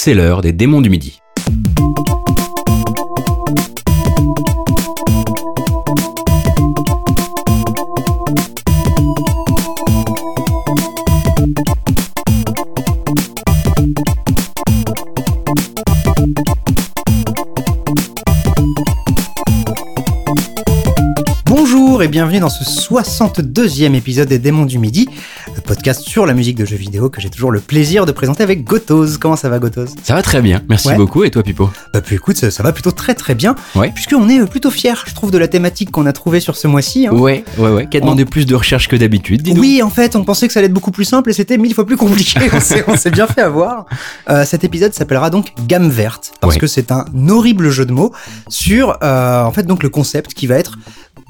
c'est l'heure des démons du midi. Bonjour et bienvenue dans ce 62e épisode des Démons du Midi, podcast sur la musique de jeux vidéo que j'ai toujours le plaisir de présenter avec Gotoz. Comment ça va Gotoz Ça va très bien, merci Ouais. beaucoup. Et toi, Pipo? Bah puis écoute, ça, ça va plutôt très très bien, Ouais. puisqu'on est euh, plutôt fiers, je trouve, de la thématique qu'on a trouvée sur ce mois-ci. hein. Ouais, ouais, ouais. Qui a demandé plus de recherche que d'habitude, dis-nous. Oui, en fait, on pensait que ça allait être beaucoup plus simple et c'était mille fois plus compliqué. on s'est- on s'est bien fait avoir. Euh, cet épisode s'appellera donc Gamme verte parce Ouais. que c'est un horrible jeu de mots sur, euh, en fait, donc le concept qui va être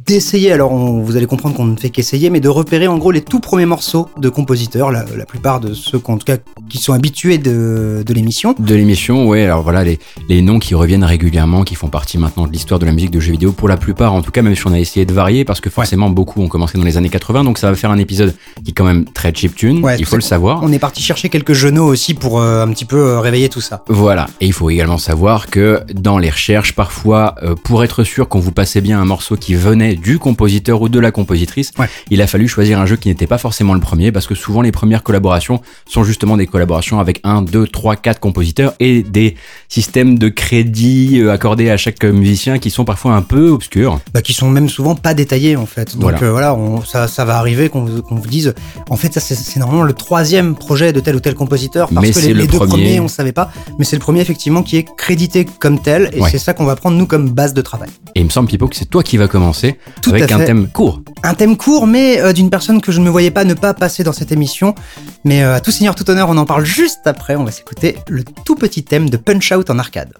d'essayer. Alors, on- vous allez comprendre qu'on ne fait qu'essayer, mais de repérer en gros les tout premiers morceaux de compositeurs, la, la plupart de ceux qu'en tout cas qui sont habitués de, l'émission. De l'émission, ouais, alors voilà, les, les noms qui reviennent régulièrement, qui font partie maintenant de l'histoire de la musique de jeux vidéo, pour la plupart, en tout cas, même si on a essayé de varier, parce que forcément, beaucoup ont commencé dans les années 80, donc ça va faire un épisode qui est quand même très chiptune, Ouais, il faut le savoir. On est parti chercher quelques genoux aussi pour euh, un petit peu euh, réveiller tout ça. Voilà, et il faut également savoir que dans les recherches, parfois, euh, pour être sûr qu'on vous passait bien un morceau qui venait du compositeur ou de la compositrice, Ouais. il a fallu choisir un jeu qui n'était pas forcément le premier, parce que souvent les premières collaborations sont justement des collaborations avec un, deux, trois, quatre compositeurs et des systèmes de crédit euh, accordés à chaque musicien qui sont parfois un peu obscurs. bah, qui sont même souvent pas détaillés en fait. Donc Voilà. euh, voilà, on- ça, ça va arriver qu'on vous, qu'on vous dise, en fait ça c'est- normalement le troisième projet de tel ou tel compositeur parce Mais que les, le les deux premier. premiers on savait pas, mais c'est le premier effectivement qui est crédité comme tel et Ouais. c'est ça qu'on va prendre nous comme base de travail. Et il me semble, Pipo, que c'est toi qui vas commencer Tout avec à un thème court. Un thème court mais euh, d'une personne que je ne me voyais pas ne pas passer dans cette émission, mais euh, à tout seigneur tout honneur on en parle juste après, on va s'écouter le tout petit thème de Punch Out en arcade.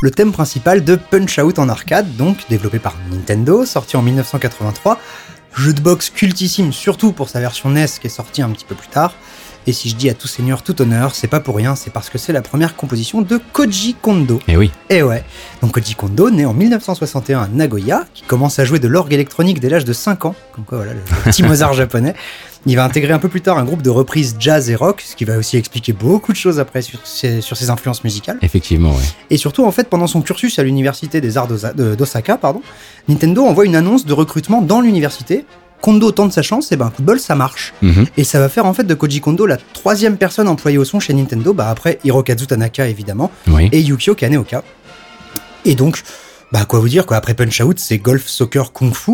Le thème principal de Punch Out en arcade, donc développé par Nintendo, sorti en 1983, jeu de boxe cultissime surtout pour sa version NES qui est sortie un petit peu plus tard. Et si je dis à tout seigneur tout honneur, c'est pas pour rien, c'est parce que c'est la première composition de Koji Kondo. Et oui, Et ouais, donc Koji Kondo, né en 1961 à Nagoya, qui commence à jouer de l'orgue électronique dès l'âge de 5 ans, comme quoi voilà, le, le petit Mozart japonais. Il va intégrer un peu plus tard un groupe de reprises jazz et rock, ce qui va aussi expliquer beaucoup de choses après sur ses, sur ses influences musicales. effectivement, ouais. Et surtout, en fait, pendant son cursus à l'université des arts d'Osaka, pardon, Nintendo envoie une annonce de recrutement dans l'université. Kondo tente sa chance, et ben, coup de bol, ça marche. Mhm. Et ça va faire en fait de Koji Kondo la troisième personne employée au son chez Nintendo, bah après Hirokazu Tanaka évidemment, Oui. et Yukio Kaneoka. Et donc, bah quoi vous dire, quoi, après Punch Out, c'est Golf, Soccer, Kung Fu,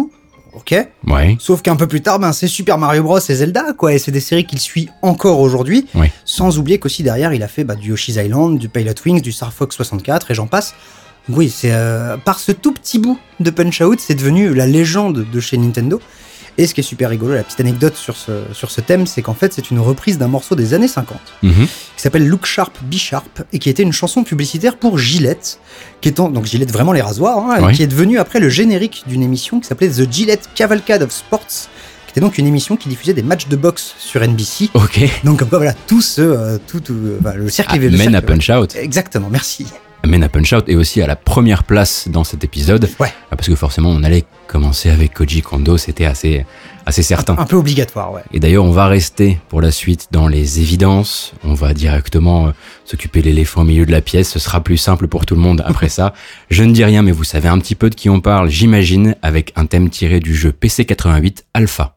ok Ouais. Sauf qu'un peu plus tard, ben, c'est Super Mario Bros et Zelda, quoi, et c'est des séries qu'il suit encore aujourd'hui, Ouais. sans oublier qu'aussi derrière, il a fait bah, du Yoshi's Island, du Pilot Wings, du Star Fox 64, et j'en passe. Oui, c'est euh, par ce tout petit bout de Punch Out, c'est devenu la légende de chez Nintendo. Et ce qui est super rigolo, la petite anecdote sur ce, sur ce thème, c'est qu'en fait, c'est une reprise d'un morceau des années 50 Mhm. qui s'appelle Look Sharp, Be Sharp, et qui était une chanson publicitaire pour Gillette, qui étant, donc Gillette vraiment les rasoirs, hein, qui est devenue après le générique d'une émission qui s'appelait The Gillette Cavalcade of Sports, qui était donc une émission qui diffusait des matchs de boxe sur NBC. Ok. Donc comme quoi, voilà, tout ce, euh, tout, tout, euh, le cercle... le Mène à Punch Out. Exactement, merci. Mène à Punch Out est aussi à la première place dans cet épisode. Ouais. Ah, Parce que forcément, on allait commencer avec Koji Kondo, c'était assez, assez certain. Un peu obligatoire, ouais. Et d'ailleurs, on va rester pour la suite dans les évidences. On va directement euh, s'occuper de l'éléphant au milieu de la pièce. Ce sera plus simple pour tout le monde après ça. Je ne dis rien, mais vous savez un petit peu de qui on parle, j'imagine, avec un thème tiré du jeu PC 88 Alpha.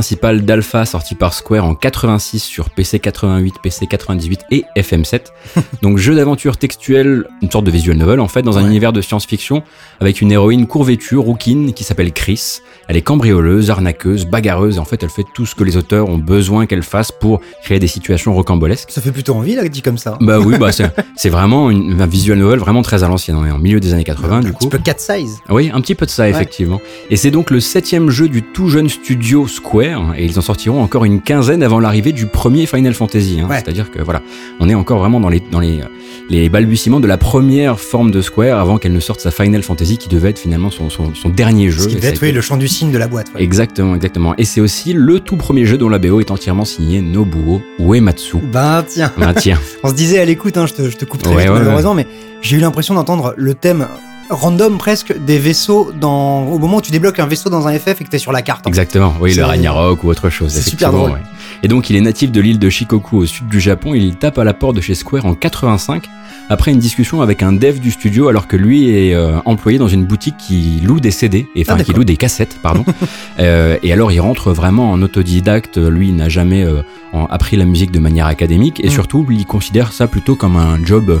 Principal d'Alpha sorti par Square en 86 sur PC 88, PC 98 et FM7. Donc jeu d'aventure textuel, une sorte de visual novel en fait, dans un Ouais. univers de science-fiction avec une héroïne courvêtue, rouquine, qui s'appelle Chris. Elle est cambrioleuse, arnaqueuse, bagarreuse et en fait elle fait tout ce que les auteurs ont besoin qu'elle fasse pour créer des situations rocambolesques. Ça fait plutôt envie, là, dit comme ça. Bah oui, bah c'est c'est vraiment une, un visual novel vraiment très à l'ancienne. On est en milieu des années 80 du un coup. petit peu cat size. Oui, un petit peu de ça, effectivement. Et c'est donc le septième jeu du tout jeune studio Square, et ils en sortiront encore une quinzaine avant l'arrivée du premier Final Fantasy. hein. Ouais. C'est-à-dire que voilà, on est encore vraiment dans les, dans les, les balbutiements de la première forme de Square avant qu'elle ne sorte sa Final Fantasy qui devait être finalement son, son, son dernier jeu. Ce qui devait être oui, le chant du cygne de la boîte. ouais. Exactement, exactement. Et c'est aussi le tout premier jeu dont la BO est entièrement signé Nobuo Uematsu. Ben tiens, Ah tiens, on se disait à l'écoute, hein, je, te, je te coupe très Ouais, vite ouais, malheureusement, mais j'ai eu l'impression d'entendre le thème random presque des vaisseaux dans au moment où tu débloques un vaisseau dans un FF et que t'es sur la carte. exactement. Oui, le Ragnarok ou autre chose. c'est super effectivement, drôle. ouais. Et donc, il est natif de l'île de Shikoku au sud du Japon. Il tape à la porte de chez Square en 85 après une discussion avec un dev du studio alors que lui est euh, employé dans une boutique qui loue des CD, et, enfin Ah, qui loue des cassettes, pardon. Euh, et alors il rentre vraiment en autodidacte. Lui, il n'a jamais euh, en- appris la musique de manière académique et Mm. surtout, il considère ça plutôt comme un job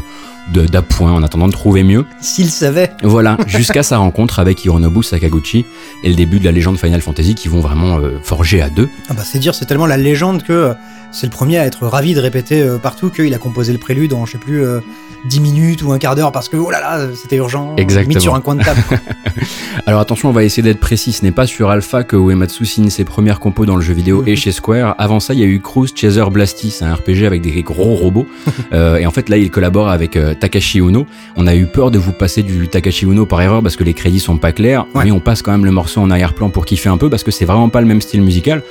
d'appoint en attendant de trouver mieux. S'il savait. Voilà, jusqu'à sa rencontre avec Hironobu Sakaguchi et le début de la légende Final Fantasy qui vont vraiment euh, forger à deux. Ah bah c'est dire, c'est tellement la légende que euh, c'est le premier à être ravi de répéter euh, partout qu'il a composé le prélude en je sais plus euh, 10 minutes ou un quart d'heure parce que oh là là c'était urgent. Exactement. Mis sur un coin de table. Alors attention, on va essayer d'être précis. Ce n'est pas sur Alpha que Uematsu signe ses premières compos dans le jeu vidéo et Mhm. chez Square. Avant ça, il y a eu Cruise Chaser Blasty, c'est un RPG avec des gros robots. Et en fait, là, il collabore avec Takashi Uno. On a eu peur de vous passer du Takashi Uno par erreur parce que les crédits sont pas clairs. Ouais. Mais on passe quand même le morceau en arrière-plan pour kiffer un peu parce que c'est vraiment pas le même style musical.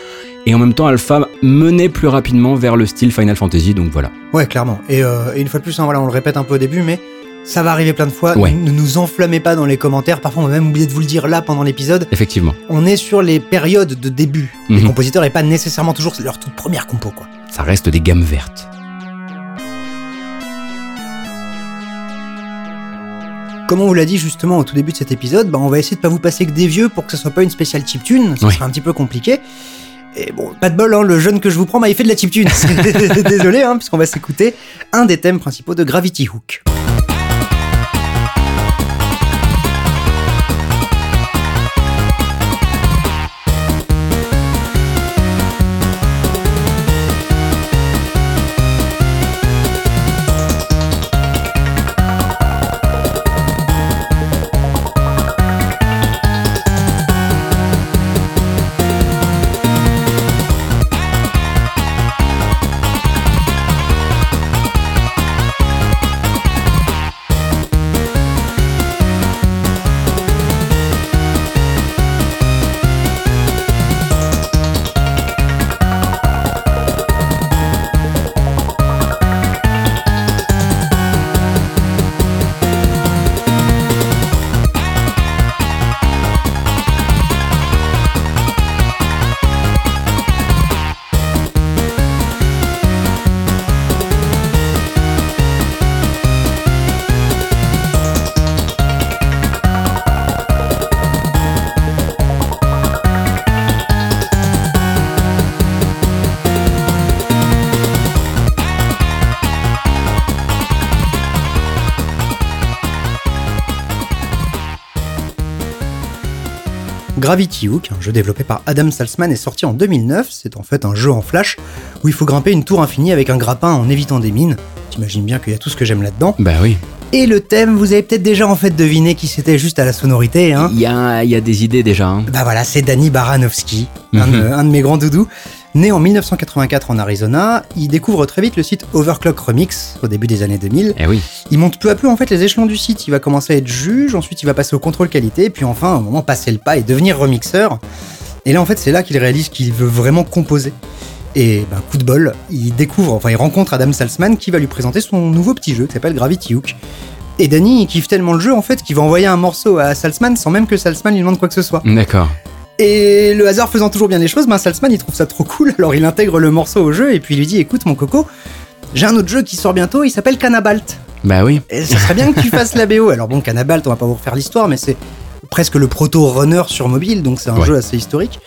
Et en même temps, Alpha menait plus rapidement vers le style Final Fantasy. Donc voilà. ouais clairement. Et, euh, et une fois de plus, hein, voilà, on le répète un peu au début, mais ça va arriver plein de fois. Ouais. Ne nous enflammez pas dans les commentaires. Parfois, on va même oublier de vous le dire là pendant l'épisode. Effectivement. On est sur les périodes de début. Les Mhm. compositeurs et pas nécessairement toujours leur toute première compo quoi. Ça reste des gammes vertes. Comme on vous l'a dit justement au tout début de cet épisode, bah, on va essayer de pas vous passer que des vieux pour que ce soit pas une spéciale chiptune, ça Ouais. sera un petit peu compliqué. Et bon, pas de bol, hein, le jeune que je vous prends, bah, il fait de la chiptune. Désolé, hein, puisqu'on va s'écouter un des thèmes principaux de Gravity Hook. Gravity Hook, un jeu développé par Adam Salzman, est sorti en 2009. C'est en fait un jeu en flash où il faut grimper une tour infinie avec un grappin en évitant des mines. T'imagines bien qu'il y a tout ce que j'aime là-dedans. Bah oui. Et le thème, vous avez peut-être déjà en fait deviné qui c'était juste à la sonorité. Hein. Il y a, il y a des idées déjà. hein. Bah voilà, c'est Danny Baranovsky, un, de, Mhm. un de mes grands doudous. Né en 1984 en Arizona, il découvre très vite le site Overclock Remix au début des années 2000. Eh oui. Il monte peu à peu en fait les échelons du site. Il va commencer à être juge, ensuite il va passer au contrôle qualité, puis enfin à un moment passer le pas et devenir remixeur. Et là en fait c'est là qu'il réalise qu'il veut vraiment composer. Et ben, coup de bol, il découvre, enfin il rencontre Adam Salzman qui va lui présenter son nouveau petit jeu qui s'appelle Gravity Hook. Et Danny il kiffe tellement le jeu en fait qu'il va envoyer un morceau à Salzman sans même que Salzman lui demande quoi que ce soit. D'accord. Et le hasard faisant toujours bien les choses, ben Salzman il trouve ça trop cool, alors il intègre le morceau au jeu et puis il lui dit écoute mon coco, j'ai un autre jeu qui sort bientôt, il s'appelle Cannabalt. Bah oui. Et ça serait bien que tu fasses la BO. Alors bon, Cannabalt, on va pas vous refaire l'histoire, mais c'est presque le proto-runner sur mobile, donc c'est un Ouais. jeu assez historique.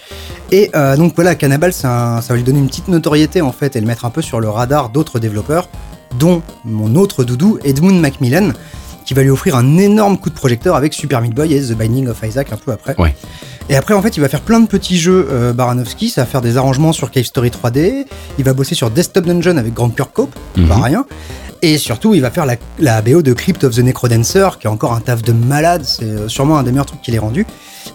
Et euh, donc voilà, un- ça va lui donner une petite notoriété en fait et le mettre un peu sur le radar d'autres développeurs, dont mon autre doudou, Edmund Macmillan, qui va lui offrir un énorme coup de projecteur avec Super Meat Boy et The Binding of Isaac un peu après. Ouais. Et après, en fait, il va faire plein de petits jeux, euh, Baranowski. Ça va faire des arrangements sur Cave Story 3D. Il va bosser sur Desktop Dungeon avec Grand Pure Cope, Mhm. pas rien. Et surtout, il va faire la, la BO de Crypt of the Necrodancer, qui est encore un taf de malade. C'est euh, sûrement un des meilleurs trucs qu'il ait rendu.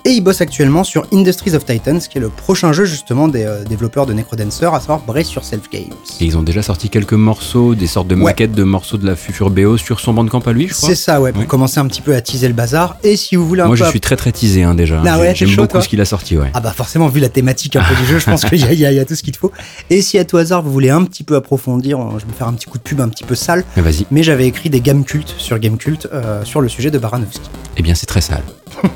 Et il bosse actuellement sur Industries of Titans, qui est le prochain jeu justement des euh, développeurs de Necrodancer, à savoir Brace Yourself Games. Et ils ont déjà sorti quelques morceaux, des sortes de Ouais. maquettes de morceaux de la future BO sur son bandcamp à lui, je crois. C'est ça, ouais, pour Ouais. commencer un petit peu à teaser le bazar. Et si vous voulez un Moi, peu je suis très très teasé hein, déjà. Ah ouais, J'aime beaucoup toi ce qu'il a sorti, ouais. Ah bah forcément, vu la thématique un peu du jeu, je pense qu'il y, y a il y a tout ce qu'il te faut. Et si à tout hasard vous voulez un petit peu approfondir, je vais me faire un petit coup de pub un petit peu sale, Mais vas-y. mais j'avais écrit des gammes cultes sur Gamecult euh, sur le sujet de Baranowski. Eh bien, c'est très sale.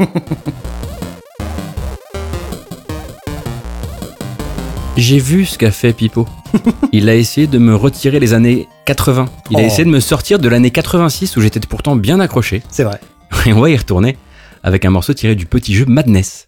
J'ai vu ce qu'a fait Pipo. Il a essayé de me retirer les années 80. Il a Oh. essayé de me sortir de l'année 86 où j'étais pourtant bien accroché. C'est vrai. Et on va y retourner avec un morceau tiré du petit jeu Madness.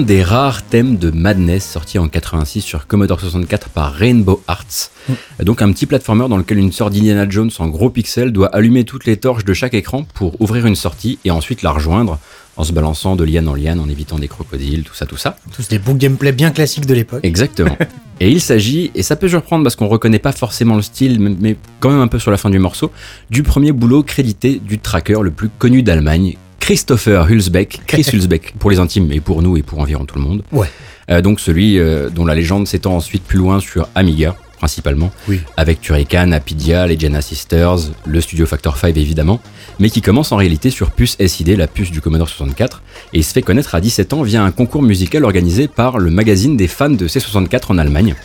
L'un des rares thèmes de Madness sorti en 86 sur Commodore 64 par Rainbow Arts. Mm. Donc un petit platformer dans lequel une sorte d'Indiana Jones en gros pixels doit allumer toutes les torches de chaque écran pour ouvrir une sortie et ensuite la rejoindre en se balançant de liane en liane, en évitant des crocodiles, tout ça, tout ça. Tous des bons gameplay bien classiques de l'époque. Exactement. et il s'agit, et ça peut surprendre parce qu'on reconnaît pas forcément le style, mais- mais quand même un peu sur la fin du morceau, du premier boulot crédité du tracker le plus connu d'Allemagne, Christopher Hulsbeck, Chris Hulsbeck, pour les intimes et pour nous et pour environ tout le monde. Ouais. Euh, donc celui euh, dont la légende s'étend ensuite plus loin sur Amiga, principalement, Oui. avec Turrican, Apidia, les Jenna Sisters, le Studio Factor 5 évidemment, mais qui commence en réalité sur puce SID, la puce du Commodore 64, et il se fait connaître à 17 ans via un concours musical organisé par le magazine des fans de C64 en Allemagne.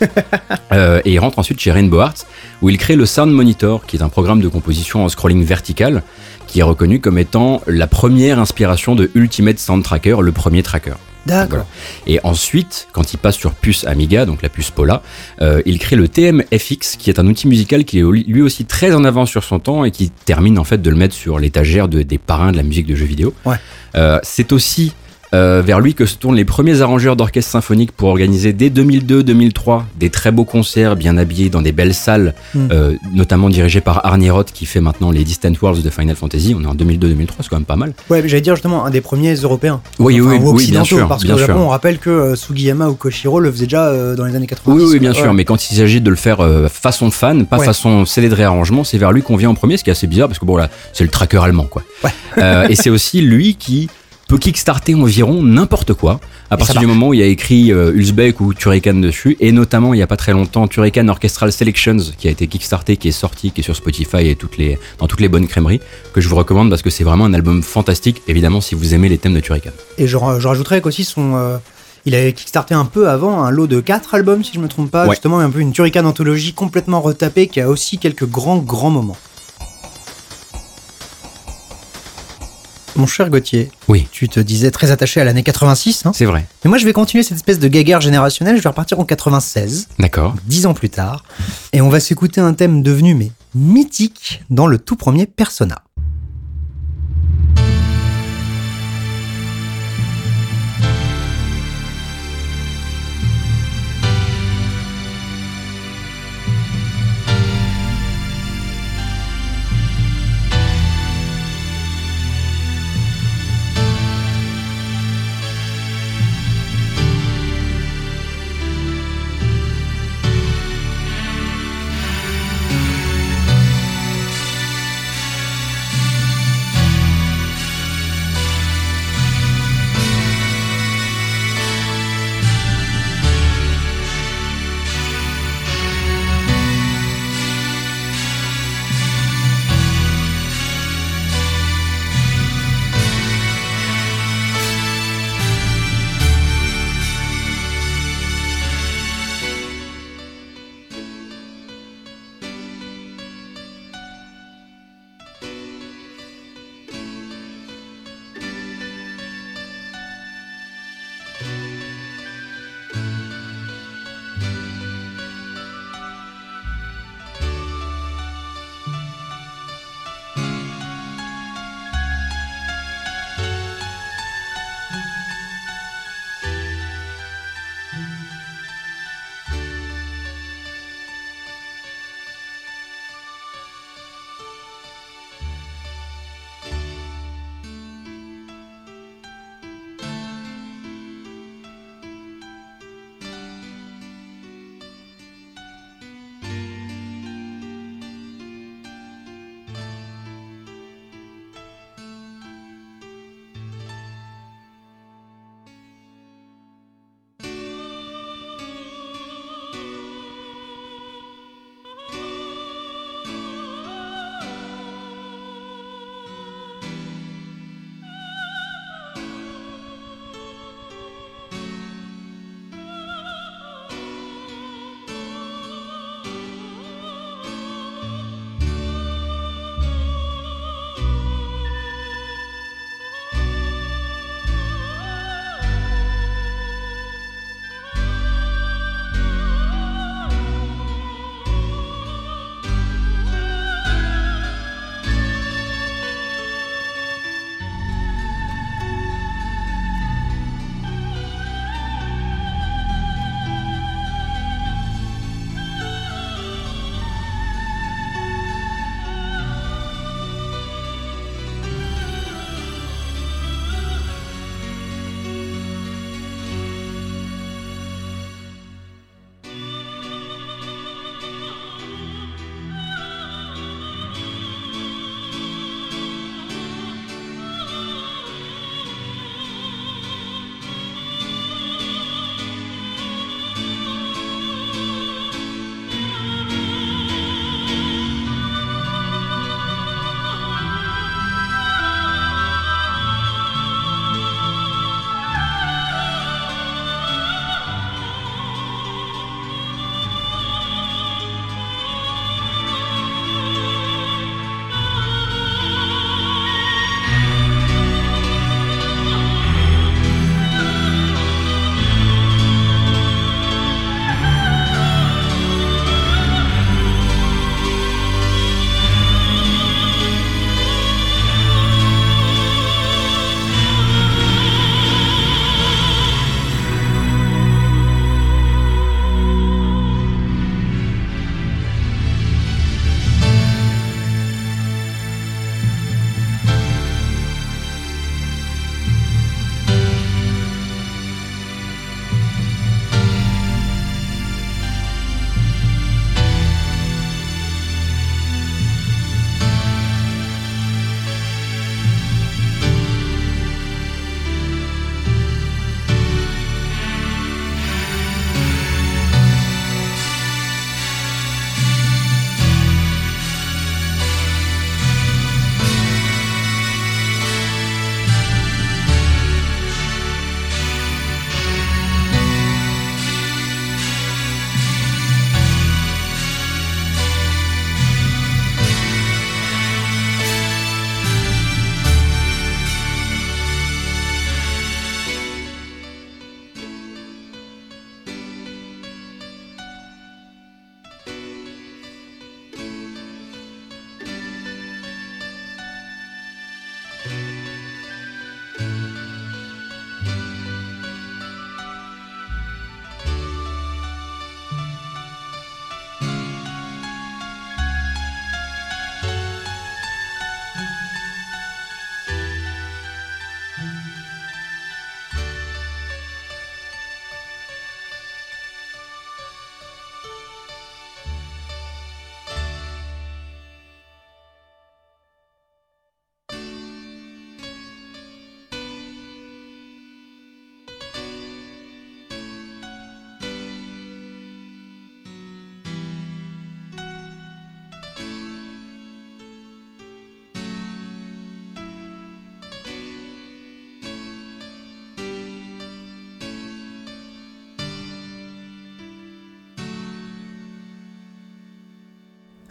Euh, et il rentre ensuite chez Rainbow Arts, où il crée le Sound Monitor, qui est un programme de composition en scrolling vertical, qui est reconnu comme étant la première inspiration de Ultimate Sound Tracker, le premier tracker. D'accord. Voilà. Et ensuite, quand il passe sur puce Amiga, donc la puce Pola, euh, il crée le TM-FX, qui est un outil musical qui est lui aussi très en avance sur son temps et qui termine en fait de le mettre sur l'étagère de- des parrains de la musique de jeux vidéo. Ouais. Euh, c'est aussi euh, vers lui que se tournent les premiers arrangeurs d'orchestre symphonique pour organiser dès 2002-2003 des très beaux concerts bien habillés dans des belles salles, Mm. euh, notamment dirigées par Arnie Roth qui fait maintenant les Distant Worlds de Final Fantasy. On est en 2002-2003, c'est quand même pas mal. Ouais, mais j'allais dire justement un des premiers européens. Oui, Enfin, oui, ou oui, bien sûr, parce qu'au Japon, sûr. on rappelle que euh, Sugiyama ou Koshiro le faisaient déjà euh, dans les années 90. Oui, oui, bien sûr, mais quand il s'agit de le faire façon fan, pas Ouais. façon CD de réarrangement, c'est vers lui qu'on vient en premier, ce qui est assez bizarre parce que bon là, c'est le tracker allemand quoi. Ouais. Et c'est aussi lui qui peut kickstarter environ n'importe quoi à partir du moment où il y a écrit euh, Hulsbeck ou Turrican dessus et notamment il y a pas très longtemps Turrican Orchestral Selections qui a été kickstarté qui est sorti qui est sur Spotify et toutes les dans toutes les bonnes crèmeries que je vous recommande parce que c'est vraiment un album fantastique évidemment si vous aimez les thèmes de Turrican. Et je, je rajouterais qu'aussi son. euh, il avait kickstarté un peu avant un lot de 4 albums, si je me trompe pas. Ouais. Justement, un peu une Turrican anthologie complètement retapée qui a aussi quelques grands, grands moments. Mon cher Gauthier, Oui, tu te disais très attaché à l'année 86. Hein c'est vrai. Mais moi, je vais continuer cette espèce de gaguerre générationnelle. Je vais repartir en 96, D'accord. dix ans plus tard. Et on va s'écouter un thème devenu mais mythique dans le tout premier Persona.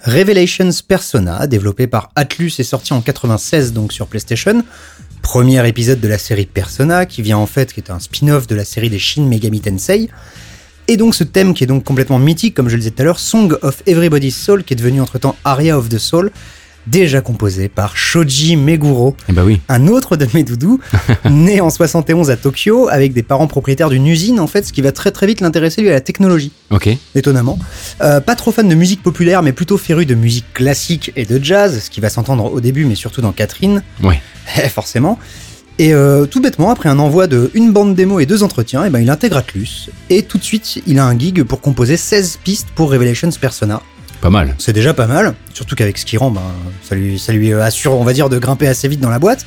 Revelations Persona, développé par Atlus et sorti en 96 donc sur PlayStation. Premier épisode de la série Persona, qui vient en fait, qui est un spin-off de la série des Shin Megami Tensei. Et donc ce thème qui est donc complètement mythique, comme je le disais tout à l'heure, Song of Everybody's Soul, qui est devenu entre-temps Aria of the Soul, déjà composé par Shoji Meguro, Eh oui. un autre de mes doudous, né en 71 à Tokyo, avec des parents propriétaires d'une usine en fait, ce qui va très très vite l'intéresser lui à la technologie, Ok. étonnamment. Euh, pas trop fan de musique populaire, mais plutôt féru de musique classique et de jazz, ce qui va s'entendre au début, mais surtout dans Catherine, Ouais. Eh, forcément. Et euh, tout bêtement, après un envoi de une bande démo et deux entretiens, eh ben, il intègre Atlus, et tout de suite, il a un gig pour composer 16 pistes pour Revelations Persona. Pas mal. C'est déjà pas mal, surtout qu'avec ce qu'il rend, ben, ça, lui, ça lui assure, on va dire, de grimper assez vite dans la boîte.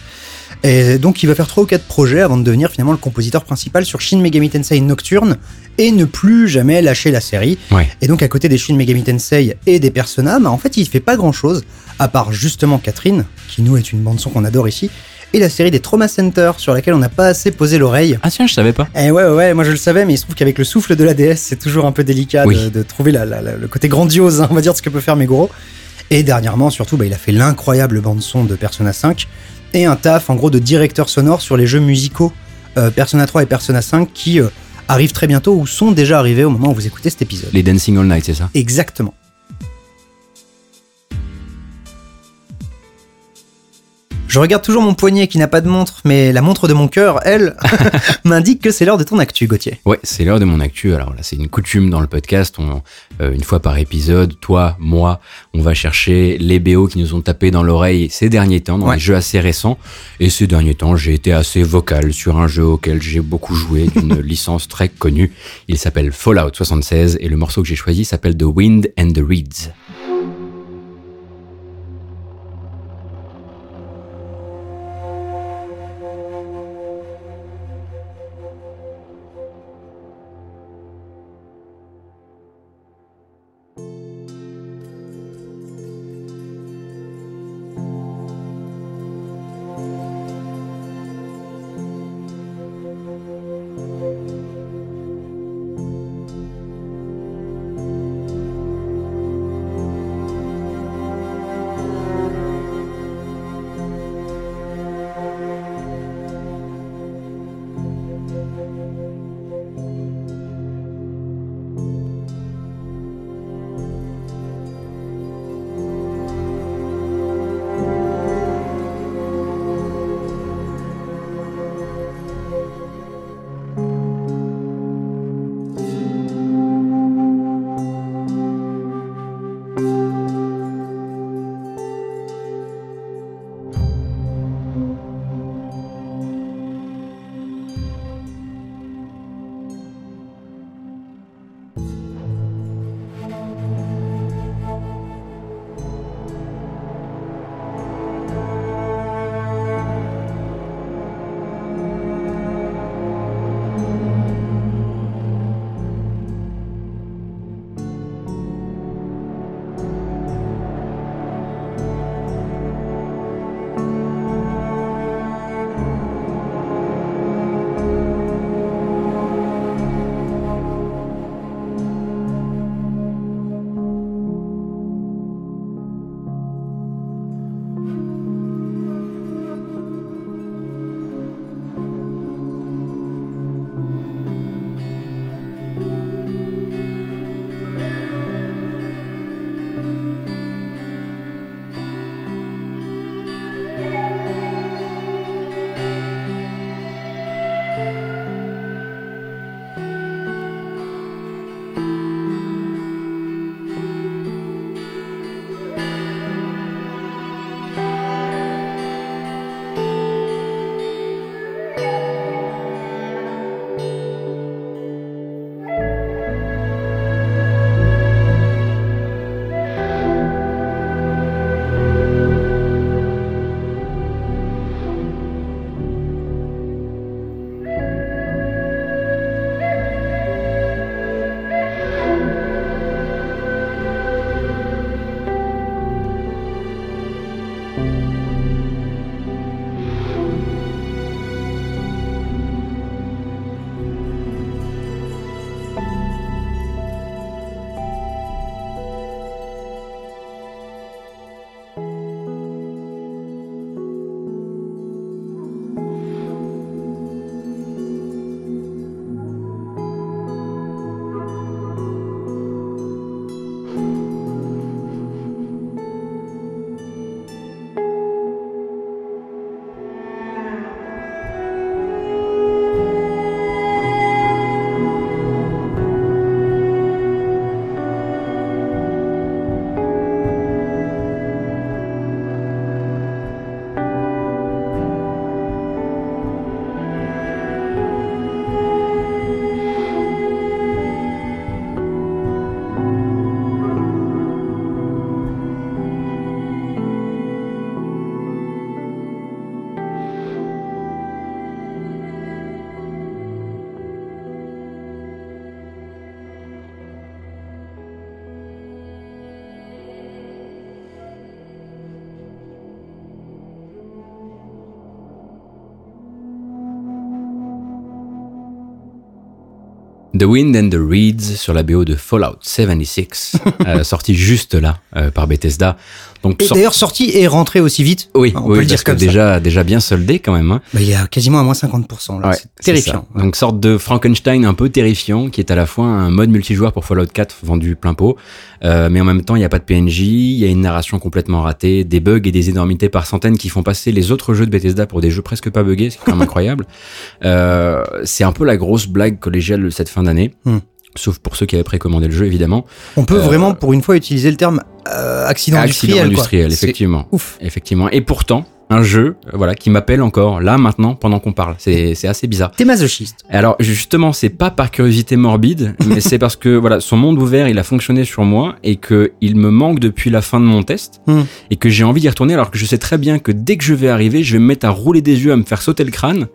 Et donc il va faire 3 ou 4 projets avant de devenir finalement le compositeur principal sur Shin Megami Tensei Nocturne et ne plus jamais lâcher la série. Ouais. Et donc à côté des Shin Megami Tensei et des Persona, bah, en fait il fait pas grand chose, à part justement Catherine, qui nous est une bande son qu'on adore ici, et la série des Trauma Center sur laquelle on n'a pas assez posé l'oreille. Ah tiens, je savais pas. Eh ouais, ouais, ouais, moi je le savais, mais il se trouve qu'avec le souffle de la DS, c'est toujours un peu délicat de, trouver la- la- la- le côté grandiose, hein, on va dire, de ce que peut faire Meguro. Et dernièrement, surtout, bah, il a fait l'incroyable bande-son de Persona 5 et un taf, en gros, de directeur sonore sur les jeux musicaux euh, Persona 3 et Persona 5 qui euh, arrivent très bientôt ou sont déjà arrivés au moment où vous écoutez cet épisode. Les Dancing All Night, c'est ça? Exactement. Je regarde toujours mon poignet qui n'a pas de montre, mais la montre de mon cœur, elle, m'indique que c'est l'heure de ton actu, Gauthier. Ouais, c'est l'heure de mon actu. Alors là, c'est une coutume dans le podcast. On, euh, une fois par épisode, toi, moi, on va chercher les BO qui nous ont tapé dans l'oreille ces derniers temps, dans Ouais. des jeux assez récents. Et ces derniers temps, j'ai été assez vocal sur un jeu auquel j'ai beaucoup joué, d'une licence très connue. Il s'appelle Fallout 76 et le morceau que j'ai choisi s'appelle The Wind and the Reeds. The Wind and the Reeds sur la BO de Fallout 76, euh, sorti juste là euh, par Bethesda. Donc, et d'ailleurs sorti et rentré aussi vite. Oui, on peut le dire comme déjà, déjà bien soldé quand même. Hein. Bah, il y a quasiment à moins 50%. Là. c'est terrifiant. Donc sorte de Frankenstein un peu terrifiant, qui est à la fois un mode multijoueur pour Fallout 4 vendu plein pot, euh, mais en même temps il n'y a pas de PNJ, il y a une narration complètement ratée, des bugs et des énormités par centaines qui font passer les autres jeux de Bethesda pour des jeux presque pas buggés, c'est quand même incroyable. Euh, c'est un peu la grosse blague collégiale de cette fin d'année. Hmm sauf pour ceux qui avaient précommandé le jeu évidemment. On peut euh, vraiment pour une fois utiliser le terme euh, accident, accident industriel. effectivement. Ouf. Effectivement. Et pourtant, un jeu euh, voilà qui m'appelle encore là maintenant pendant qu'on parle. C'est c'est assez bizarre. T'es masochiste. Alors justement, c'est pas par curiosité morbide, mais c'est parce que voilà, son monde ouvert, il a fonctionné sur moi et que il me manque depuis la fin de mon test hmm. et que j'ai envie d'y retourner alors que je sais très bien que dès que je vais arriver, je vais me mettre à rouler des yeux, à me faire sauter le crâne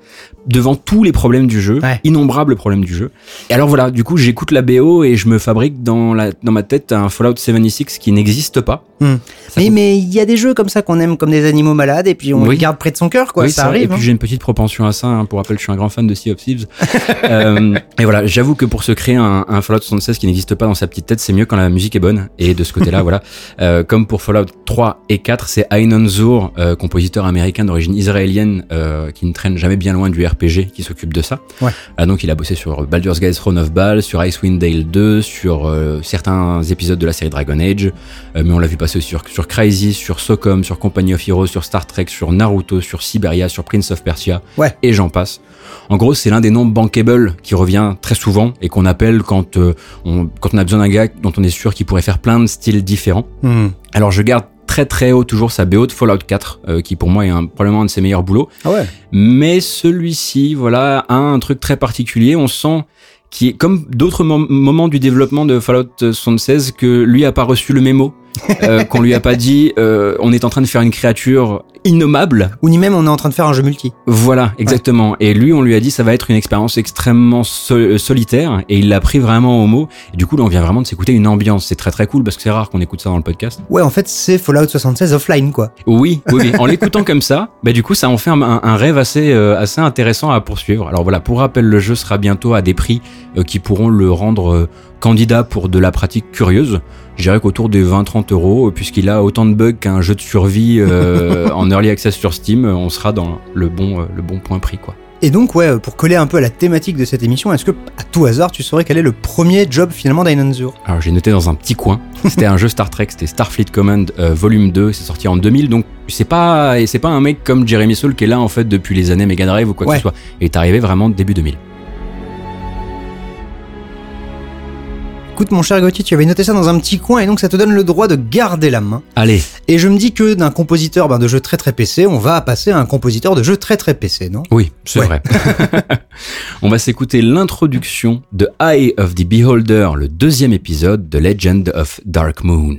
devant tous les problèmes du jeu, innombrables problèmes du jeu. Et alors voilà, du coup, j'écoute la BO et je me fabrique dans la dans ma tête un Fallout 76 qui n'existe pas. Hmm. Mais mais il y a des jeux comme ça qu'on aime comme des animaux malades et puis on oui. garde près de son cœur, quoi. ça, arrive. Et puis hein. j'ai une petite propension à ça. Hein. Pour rappel, je suis un grand fan de Sea of Thieves. euh, et voilà, j'avoue que pour se créer un, un Fallout 76 qui n'existe pas dans sa petite tête, c'est mieux quand la musique est bonne. Et de ce côté-là, voilà. Euh, comme pour Fallout 3 et 4, c'est Ainon Zur, euh, compositeur américain d'origine israélienne, euh, qui ne traîne jamais bien loin du RPG, qui s'occupe de ça. Ouais. Euh, donc il a bossé sur Baldur's Gate Throne of Ball, sur Icewind Dale 2, sur euh, certains épisodes de la série Dragon Age. mais on l'a vu passer sur sur Crysis, sur Socom, sur Company of Heroes, sur Star Trek, sur Naruto, sur Siberia, sur Prince of Persia, ouais. et j'en passe. En gros, c'est l'un des noms bankable qui revient très souvent et qu'on appelle quand, euh, on, quand on a besoin d'un gars dont on est sûr qu'il pourrait faire plein de styles différents. Hmm. Alors je garde très très haut toujours sa BO de Fallout 4 euh, qui pour moi est un, probablement un de ses meilleurs boulots. Ah ouais. Mais celui-ci voilà a un truc très particulier, on sent qui est comme d'autres moments du développement de Fallout 76 que lui a pas reçu le mémo euh, qu'on lui a pas dit euh, on est en train de faire une créature innommable. Ou ni même on est en train de faire un jeu multi. Voilà, exactement. Et lui, on lui a dit ça va être une expérience extrêmement euh, solitaire et il l'a pris vraiment au mot. Et du coup, là, on vient vraiment de s'écouter une ambiance. C'est très très cool parce que c'est rare qu'on écoute ça dans le podcast. Ouais, en fait, c'est Fallout 76 offline, quoi. Oui, oui, En l'écoutant comme ça, bah du coup, ça en fait un, rêve assez euh, assez intéressant à poursuivre. Alors voilà, pour rappel, le jeu sera bientôt à des prix euh, qui pourront le rendre candidat pour de la pratique curieuse je dirais qu'autour des 20-30 euros, puisqu'il a autant de bugs qu'un jeu de survie euh, en early access sur Steam, on sera dans le bon, euh, le bon point prix, quoi. Et donc, ouais, pour coller un peu à la thématique de cette émission, est-ce que, à tout hasard, tu saurais quel est le premier job finalement d'Ainanzur Alors, j'ai noté dans un petit coin. C'était un jeu Star Trek, c'était Starfleet Command euh, Volume 2, c'est sorti en 2000, donc c'est pas, c'est pas un mec comme Jeremy Soule qui est là en fait depuis les années Mega Drive ou quoi que ce soit. Il est arrivé vraiment début 2000. Écoute, mon cher Gauthier, tu avais noté ça dans un petit coin et donc ça te donne le droit de garder la main. Allez. Et je me dis que d'un compositeur ben, de jeux très très PC, on va passer à un compositeur de jeux très très PC, non? Oui, c'est vrai. on va s'écouter l'introduction de Eye of the Beholder, le deuxième épisode de Legend of Dark Moon.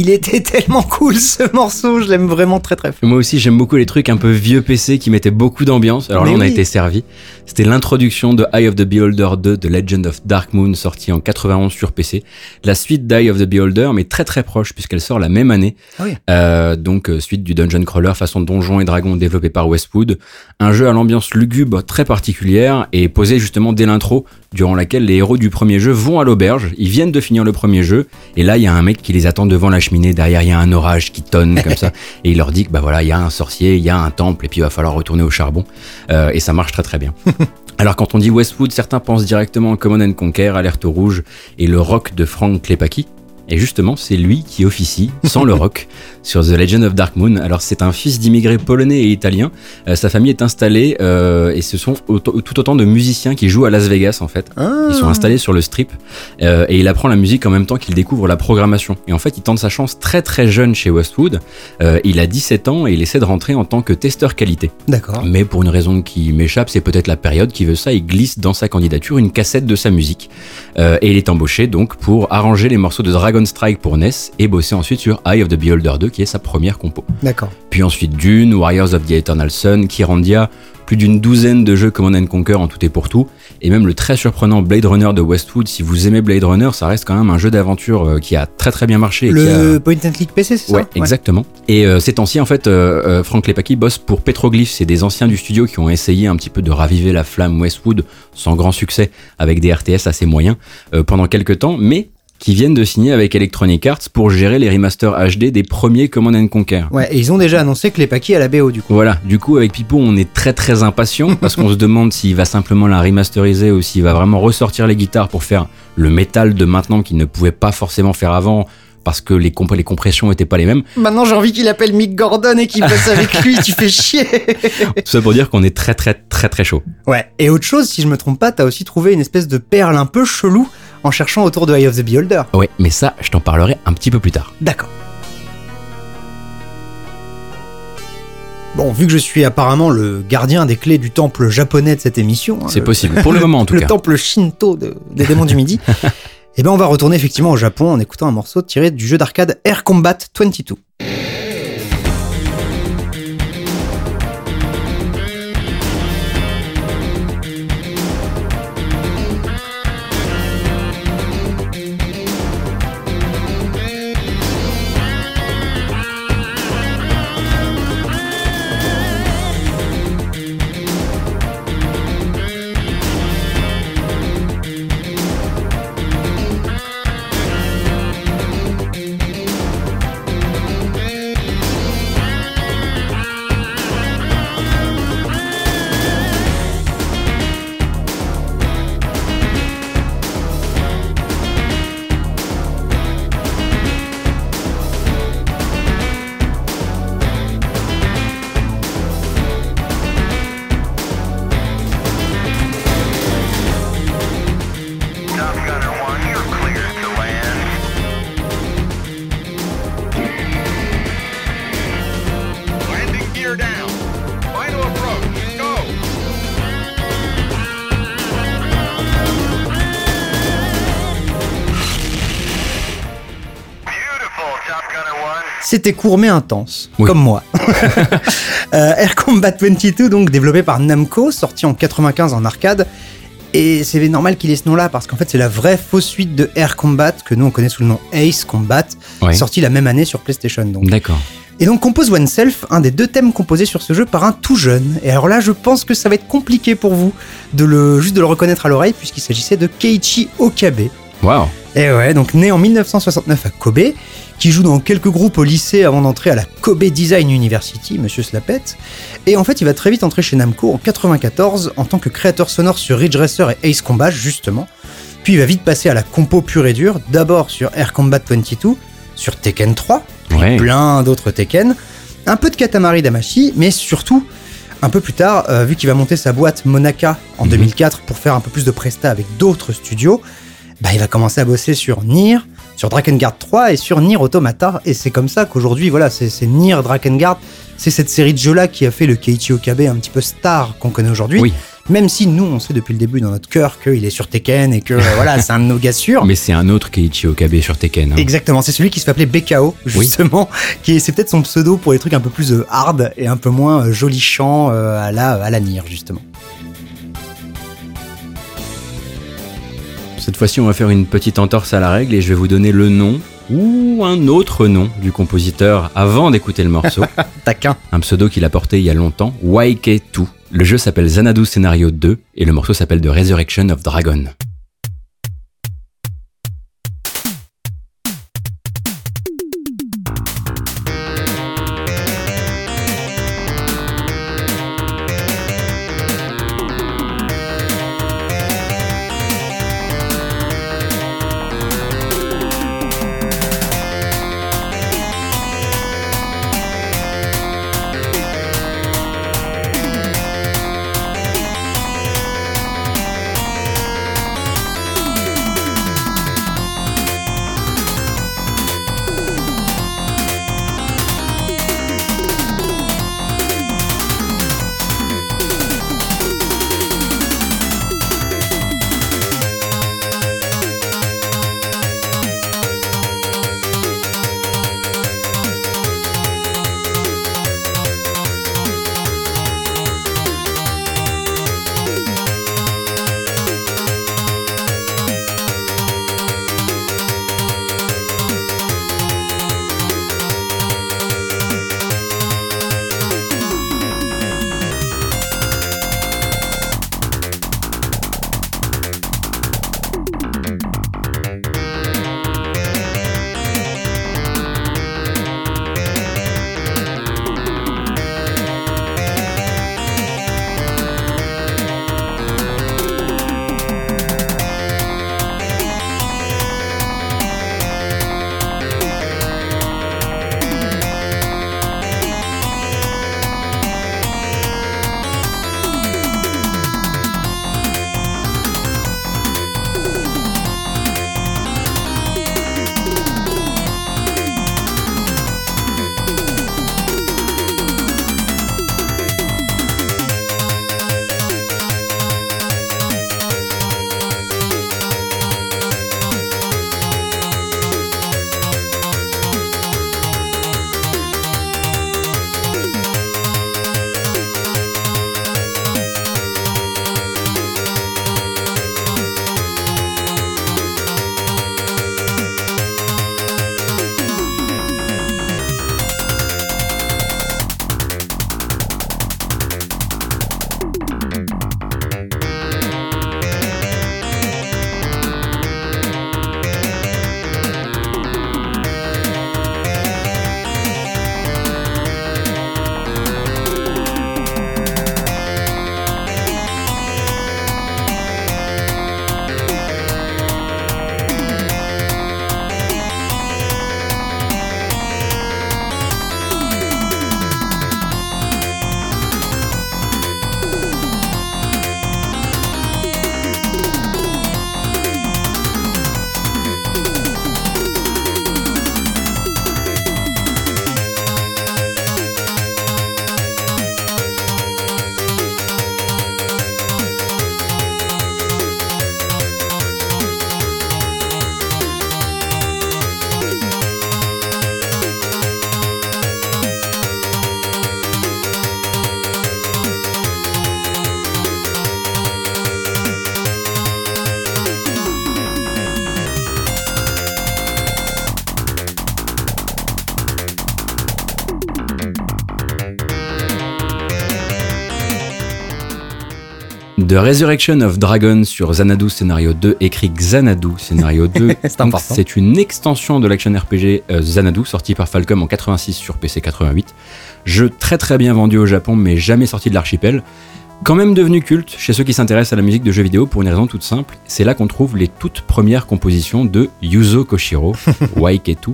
Il était tellement cool ce morceau, je l'aime vraiment très très fort. Moi aussi, j'aime beaucoup les trucs un peu vieux PC qui mettaient beaucoup d'ambiance. Alors Mais là, on a été servi. C'était l'introduction de Eye of the Beholder 2 The Legend of Dark Moon, sorti en 91 sur PC. La suite d'Eye of the Beholder, mais très très proche, puisqu'elle sort la même année. Ah oui. Euh, donc, euh, suite du Dungeon Crawler façon Donjons et Dragons développé par Westwood. Un jeu à l'ambiance lugubre très particulière et posé justement dès l'intro, durant laquelle les héros du premier jeu vont à l'auberge. Ils viennent de finir le premier jeu. Et là, il y a un mec qui les attend devant la cheminée. Derrière, il y a un orage qui tonne comme ça. Et il leur dit que bah voilà, il y a un sorcier, il y a un temple, et puis il va falloir retourner au charbon. Euh, et ça marche très très bien. Alors quand on dit Westwood, certains pensent directement à Command and Conquer, Alerte Rouge et le rock de Frank Klepaki. Et justement, c'est lui qui officie, sans le rock, sur The Legend of Dark Moon. Alors c'est un fils d'immigrés polonais et italien. Euh, sa famille est installée euh, et ce sont auto- tout autant de musiciens qui jouent à Las Vegas en fait. Ah. Ils sont installés sur le strip euh, et il apprend la musique en même temps qu'il découvre la programmation. Et en fait, il tente sa chance très très jeune chez Westwood. Il a 17 ans et il essaie de rentrer en tant que testeur qualité. D'accord. Mais pour une raison qui m'échappe, c'est peut-être la période qui veut ça, il glisse dans sa candidature une cassette de sa musique. Et il est embauché donc pour arranger les morceaux de Dragon Strike pour NES et bosser ensuite sur Eye of the Beholder 2 qui est sa première compo. D'accord. Puis ensuite Dune, Warriors of the Eternal Sun, Kirandia, plus d'une douzaine de jeux Command and Conquer en tout et pour tout, et même le très surprenant Blade Runner de Westwood. Si vous aimez Blade Runner, ça reste quand même un jeu d'aventure euh, qui a très très bien marché. et a- Le point and click PC, c'est ça? Ouais, exactement. Et euh, ces temps-ci, en fait, euh, euh, Frank Lepaki bosse pour Petroglyph. C'est des anciens du studio qui ont essayé un petit peu de raviver la flamme Westwood, sans grand succès, avec des RTS assez moyens, pendant quelques temps, mais qui viennent de signer avec Electronic Arts pour gérer les remasters HD des premiers Command and Conquer. Ouais, et ils ont déjà annoncé que les paquets à la BO du coup. Voilà, du coup avec Pipo on est très très impatient parce qu'on se demande s'il va simplement la remasteriser ou s'il va vraiment ressortir les guitares pour faire le métal de maintenant qu'il ne pouvait pas forcément faire avant parce que les, comp- les compressions étaient pas les mêmes. Maintenant j'ai envie qu'il appelle Mick Gordon et qu'il bosse avec lui, tu fais chier. Tout ça pour dire qu'on est très très très très chaud. Ouais, et autre chose, si je me trompe pas, t'as aussi trouvé une espèce de perle un peu chelou en cherchant autour de Eye of the Beholder. Ouais, mais ça, je t'en parlerai un petit peu plus tard. D'accord. Bon, vu que je suis apparemment le gardien des clés du temple japonais de cette émission, hein, C'est le- possible, pour le moment en tout le cas. temple Shinto de- des démons du midi, et ben on va retourner effectivement au Japon en écoutant un morceau tiré du jeu d'arcade Air Combat 22. C'était court mais intense, Oui. comme moi. Euh, Air Combat 22, donc développé par Namco, sorti en 95 en arcade. Et c'est normal qu'il ait ce nom-là, parce qu'en fait c'est la vraie fausse suite de Air Combat, que nous on connaît sous le nom Ace Combat, sorti la même année sur PlayStation. D'accord. Et donc Compose Oneself, un des deux thèmes composés sur ce jeu par un tout jeune. Et alors là, je pense que ça va être compliqué pour vous de le juste de le reconnaître à l'oreille, puisqu'il s'agissait de Keiichi Okabe. Waouh. Et ouais, donc né en 1969 à Kobe, qui joue dans quelques groupes au lycée avant d'entrer à la Kobe Design University, monsieur se la pète. Et en fait, il va très vite entrer chez Namco en 94 en tant que créateur sonore sur Ridge Racer et Ace Combat, justement. Puis il va vite passer à la compo pure et dure, d'abord sur Air Combat 22, sur Tekken 3, Ouais. plein d'autres Tekken, un peu de Katamari Damacy, mais surtout, un peu plus tard, euh, vu qu'il va monter sa boîte Monaka en Mhm. 2004 pour faire un peu plus de presta avec d'autres studios, bah, il va commencer à bosser sur Nier, sur Drakengard 3 et sur Nier Automata. Et c'est comme ça qu'aujourd'hui, voilà, c'est Nier Drakengard. C'est cette série de jeux-là qui a fait le Keiichi Okabe un petit peu star qu'on connaît aujourd'hui. Oui. Même si nous, on sait depuis le début dans notre cœur qu'il est sur Tekken et que euh, voilà, c'est un de nos gars sûrs. Mais c'est un autre Keiichi Okabe sur Tekken. hein. Exactement, c'est celui qui se fait appeler BKO, justement, qui est, c'est peut-être son pseudo pour les trucs un peu plus euh, hard et un peu moins euh, joli chant à la, à la Nier, justement. Cette fois-ci, on va faire une petite entorse à la règle et je vais vous donner le nom ou un autre nom du compositeur avant d'écouter le morceau. Taquin. un pseudo qu'il a porté il y a longtemps, YK2. Le jeu s'appelle Xanadu Scenario 2 et le morceau s'appelle The Resurrection of Dragon. The Resurrection of Dragon sur Xanadu Scénario 2, écrit Xanadu Scénario 2. C'est une extension de l'action RPG euh, Xanadu, sorti par Falcom en 86 sur PC 88. Jeu très très bien vendu au Japon, mais jamais sorti de l'archipel. Quand même devenu culte chez ceux qui s'intéressent à la musique de jeux vidéo pour une raison toute simple, c'est là qu'on trouve les toutes premières compositions de Yuzo Koshiro, Waiketu,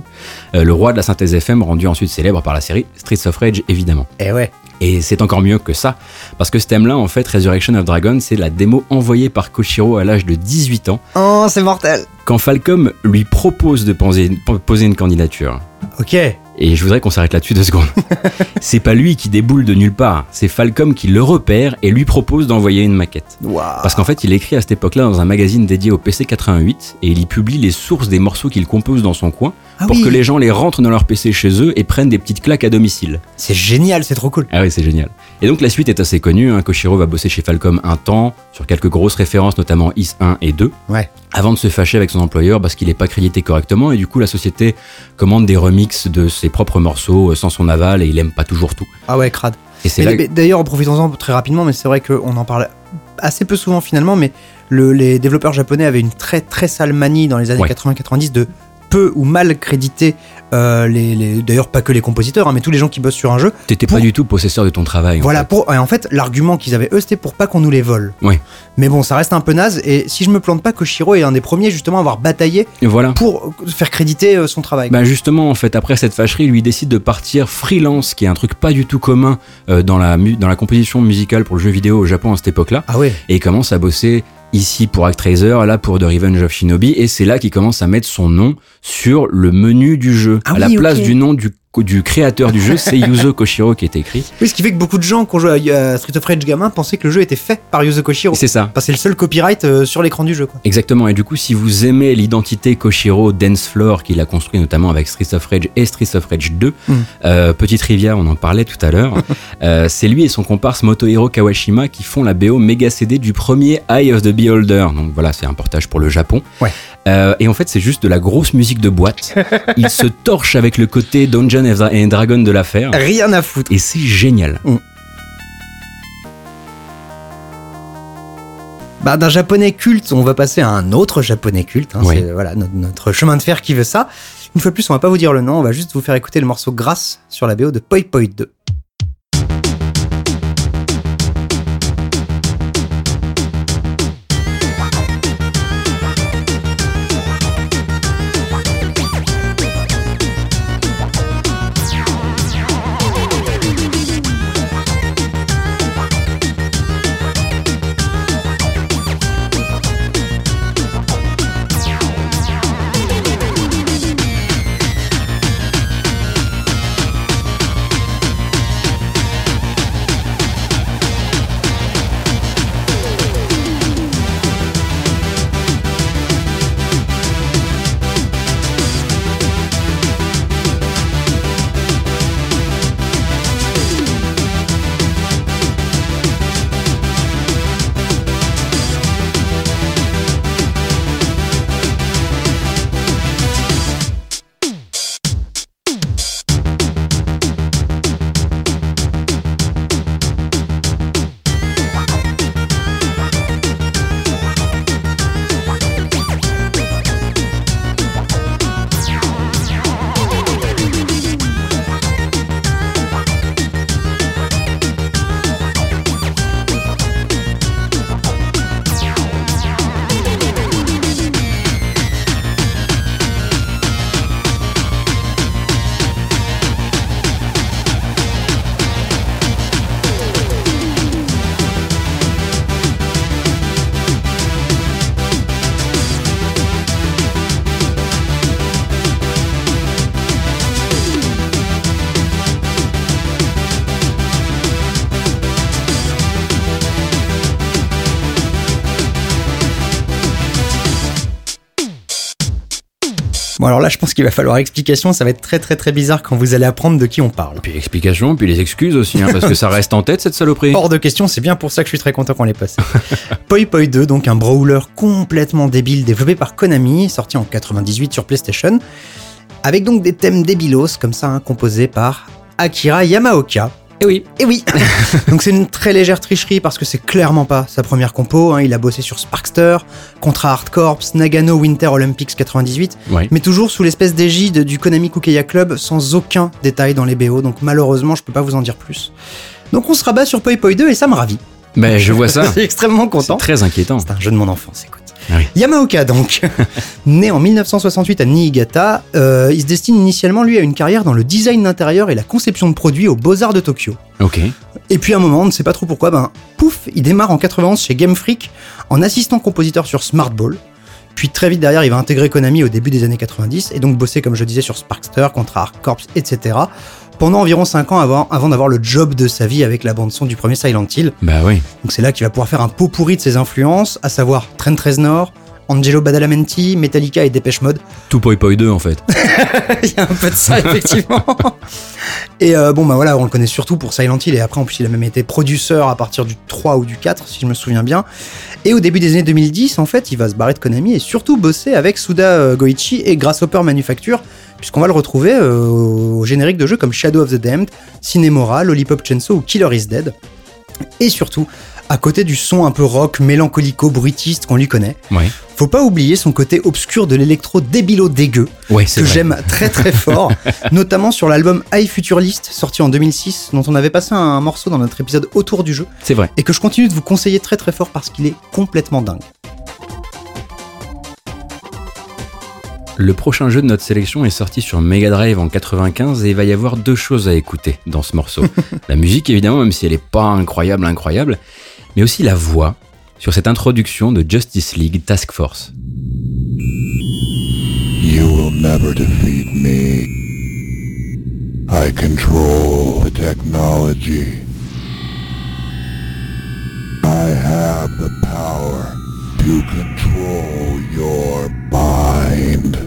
euh, le roi de la synthèse FM rendu ensuite célèbre par la série Streets of Rage évidemment. Eh ouais. Et c'est encore mieux que ça, parce que ce thème-là, en fait, Resurrection of Dragon, c'est la démo envoyée par Koshiro à l'âge de 18 ans, Oh, c'est mortel. quand Falcom lui propose de poser, poser une candidature. Ok. Et je voudrais qu'on s'arrête là-dessus deux secondes. c'est pas lui qui déboule de nulle part, c'est Falcom qui le repère et lui propose d'envoyer une maquette. Parce qu'en fait, il écrit à cette époque-là dans un magazine dédié au PC 88 et il y publie les sources des morceaux qu'il compose dans son coin Ah pour oui. que les gens les rentrent dans leur PC chez eux et prennent des petites claques à domicile. C'est génial, c'est trop cool. Ah oui, c'est génial. Et donc la suite est assez connue. hein. Koshiro va bosser chez Falcom un temps sur quelques grosses références, notamment IS 1 et 2 Ouais. Avant de se fâcher avec son employeur parce qu'il n'est pas crédité correctement et du coup la société commande des remixes de ses propres morceaux euh, sans son aval et il aime pas toujours tout. Ah ouais, crade. D'ailleurs, profitons-en très rapidement, mais c'est vrai qu'on en parle assez peu souvent finalement, mais le- les développeurs japonais avaient une très très sale manie dans les années Ouais. 80-90 de peu ou mal créditer euh, les, les- d'ailleurs pas que les compositeurs, hein, mais tous les gens qui bossent sur un jeu. t'étais pour- pas du tout possesseur de ton travail. en Voilà, fait. pour, et en fait, l'argument qu'ils avaient eux, c'était pour pas qu'on nous les vole. Ouais. Mais bon, ça reste un peu naze, et si je me plante pas, Koshiro est un des premiers justement à avoir bataillé Et voilà. pour euh, faire créditer euh, son travail. Bah justement, en fait, après cette fâcherie, lui décide de partir freelance, qui est un truc pas du tout commun euh, dans, la dans la composition musicale pour le jeu vidéo au Japon à cette époque-là. ah ouais. Et il commence à bosser ici pour Actraiser, là pour The Revenge of Shinobi, et c'est là qu'il commence à mettre son nom sur le menu du jeu. Ah à la place du nom du, du créateur du jeu, c'est Yuzo Koshiro qui est écrit. Oui, ce qui fait que beaucoup de gens qui ont joué à Street of Rage gamin pensaient que le jeu était fait par Yuzo Koshiro. C'est ça. Parce que c'est le seul copyright euh, sur l'écran du jeu. Quoi. Exactement, et du coup, si vous aimez l'identité Koshiro Dance Floor qu'il a construit notamment avec Streets of Rage et Streets of Rage 2, Mm. euh, petite trivia, on en parlait tout à l'heure, euh, c'est lui et son comparse Motohiro Kawashima qui font la BO méga CD du premier Eye of the Beholder. Donc voilà, c'est un portage pour le Japon. Ouais. Euh, et en fait, c'est juste de la grosse musique de boîte. Il se torche avec le côté Dungeon and Dragon de l'affaire. Rien à foutre. Et c'est génial. Bah, d'un japonais culte, on va passer à un autre japonais culte. hein. C'est voilà, notre, notre chemin de fer qui veut ça. Une fois de plus, on va pas vous dire le nom, on va juste vous faire écouter le morceau Grâce sur la BO de Poi Poi 2. Pense qu'il va falloir explication. Ça va être très très très bizarre quand vous allez apprendre de qui on parle. Puis l'explication, puis les excuses aussi, hein, parce que ça reste en tête cette saloperie. Hors de question, c'est bien pour ça que je suis très content qu'on l'ait passé. Poi Poi 2, donc un brawler complètement débile développé par Konami, sorti en 98 sur PlayStation, avec donc des thèmes débilos comme ça, hein, composés par Akira Yamaoka. Eh oui. Et oui Donc c'est une très légère tricherie parce que c'est clairement pas sa première compo, hein. il a bossé sur Sparkster, Contra Hard Corps, Nagano Winter Olympics 98, Ouais. mais toujours sous l'espèce d'égide du Konami Kukeya Club sans aucun détail dans les BO, donc malheureusement je peux pas vous en dire plus. Donc on se rabat sur Poi Poi 2 et ça me ravit. Ben, je vois ça. Je suis extrêmement C'est content. très inquiétant. C'est un jeu de mon enfance, écoute. Ah oui. Yamaoka donc, né en 1968 à Niigata, euh, il se destine initialement lui à une carrière dans le design d'intérieur et la conception de produits aux Beaux-Arts de Tokyo. Ok. Et puis à un moment, on ne sait pas trop pourquoi, ben pouf, il démarre en 91 chez Game Freak en assistant compositeur sur Smart Ball. Puis très vite derrière, il va intégrer Konami au début des années 90 et donc bosser, comme je disais, sur Sparkster, Contra Arc Corps, etc. Pendant environ 5 ans avant, avant d'avoir le job de sa vie avec la bande-son du premier Silent Hill. Bah oui. Donc c'est là qu'il va pouvoir faire un pot pourri de ses influences, à savoir Trent Reznor, Angelo Badalamenti, Metallica et Dépêche Mode. Tout Poi Poi 2 en fait. Il y a un peu de ça, effectivement. et euh, bon, bah voilà, on le connaît surtout pour Silent Hill, et après, en plus, il a même été producteur à partir du 3 ou du 4, si je me souviens bien. Et au début des années 2010, en fait, il va se barrer de Konami et surtout bosser avec Suda euh, Goichi et Grasshopper Manufacture, puisqu'on va le retrouver euh, au générique de jeux comme Shadow of the Damned, Cinemora, Lollipop Chainsaw ou Killer is Dead. Et surtout, à côté du son un peu rock, mélancolico-bruitiste qu'on lui connaît, faut pas oublier son côté obscur de l'électro débilo dégueu, que j'aime très très fort, notamment sur l'album High Future List, sorti en 2006, dont on avait passé un morceau dans notre épisode autour du jeu, C'est vrai. et que je continue de vous conseiller très très fort parce qu'il est complètement dingue. Le prochain jeu de notre sélection est sorti sur Mega Drive en 95 et il va y avoir deux choses à écouter dans ce morceau. la musique évidemment, même si elle est pas incroyable, incroyable, mais aussi la voix sur cette introduction de Justice League Task Force. You will never defeat me. I control the technology. I have the power to control your mind.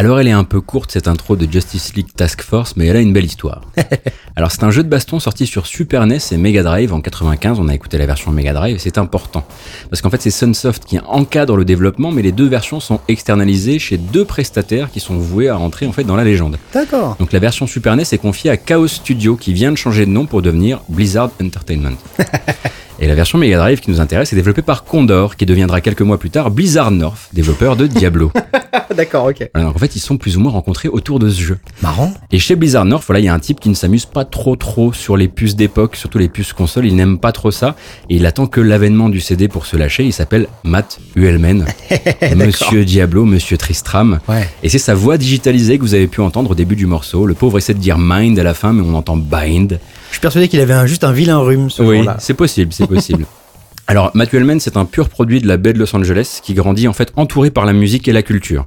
Alors elle est un peu courte cette intro de Justice League Task Force, mais elle a une belle histoire. Alors c'est un jeu de baston sorti sur Super NES et Mega Drive en 95, on a écouté la version Mega Drive, et c'est important. Parce qu'en fait c'est Sunsoft qui encadre le développement, mais les deux versions sont externalisées chez deux prestataires qui sont voués à rentrer en fait dans la légende. D'accord. Donc la version Super NES est confiée à Chaos Studio qui vient de changer de nom pour devenir Blizzard Entertainment. Et la version Mega Drive qui nous intéresse est développée par Condor qui deviendra quelques mois plus tard Blizzard North, développeur de Diablo. D'accord, ok. Donc en fait ils sont plus ou moins rencontrés autour de ce jeu. Marrant. Et chez Blizzard North, voilà, il y a un type qui ne s'amuse pas trop trop sur les puces d'époque, surtout les puces console, il n'aime pas trop ça, et il attend que l'avènement du CD pour se lâcher, il s'appelle Matt Uelmen, Monsieur Diablo, Monsieur Tristram, Ouais. et c'est sa voix digitalisée que vous avez pu entendre au début du morceau. Le pauvre essaie de dire mind à la fin, mais on entend bind. Je suis persuadé qu'il avait un- juste un vilain rhume ce Oui, c'est possible, c'est possible. Alors, Matthew Hellman, c'est un pur produit de la baie de Los Angeles qui grandit en fait entouré par la musique et la culture.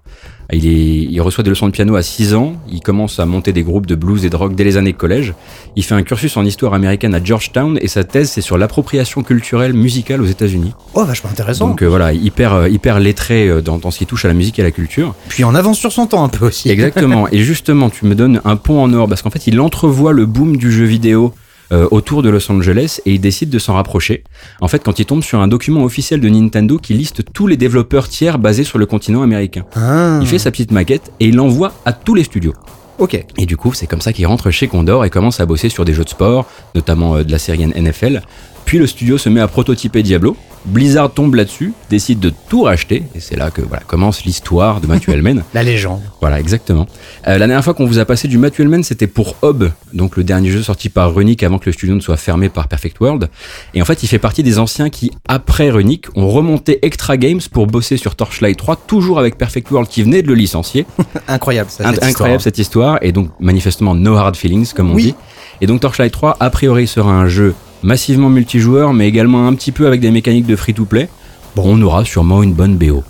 Il, est, il reçoit des leçons de piano à 6 ans, il commence à monter des groupes de blues et de rock dès les années collège. Il fait un cursus en histoire américaine à Georgetown et sa thèse c'est sur l'appropriation culturelle musicale aux États-Unis. Oh, vachement intéressant. Donc euh, voilà, hyper euh, hyper lettré euh, dans, dans ce qui touche à la musique et à la culture. Puis en avance sur son temps un peu aussi. Exactement. et justement, tu me donnes un pont en or parce qu'en fait, il entrevoit le boom du jeu vidéo euh, autour de Los Angeles et il décide de s'en rapprocher. En fait, quand il tombe sur un document officiel de Nintendo qui liste tous les développeurs tiers basés sur le continent américain. Ah, Il fait sa petite maquette et il l'envoie à tous les studios. Ok. Et du coup, c'est comme ça qu'il rentre chez Condor et commence à bosser sur des jeux de sport, notamment euh, de la série NFL. Puis le studio se met à prototyper Diablo. Blizzard tombe là-dessus, décide de tout racheter, et c'est là que voilà, commence l'histoire de Matthew Hellman. La légende. Voilà, exactement. Euh, la dernière fois qu'on vous a passé du Matthew Hellman, c'était pour Hob, donc le dernier jeu sorti par Runic avant que le studio ne soit fermé par Perfect World. Et en fait, il fait partie des anciens qui, après Runic, ont remonté Extra Games pour bosser sur Torchlight 3, toujours avec Perfect World qui venait de le licencier. Incroyable, ça. Cette incroyable histoire. cette histoire, et donc manifestement no hard feelings, comme on Oui. dit. Et donc Torchlight 3, a priori, sera un jeu massivement multijoueur, mais également un petit peu avec des mécaniques de free-to-play. Bon, on aura sûrement une bonne BO.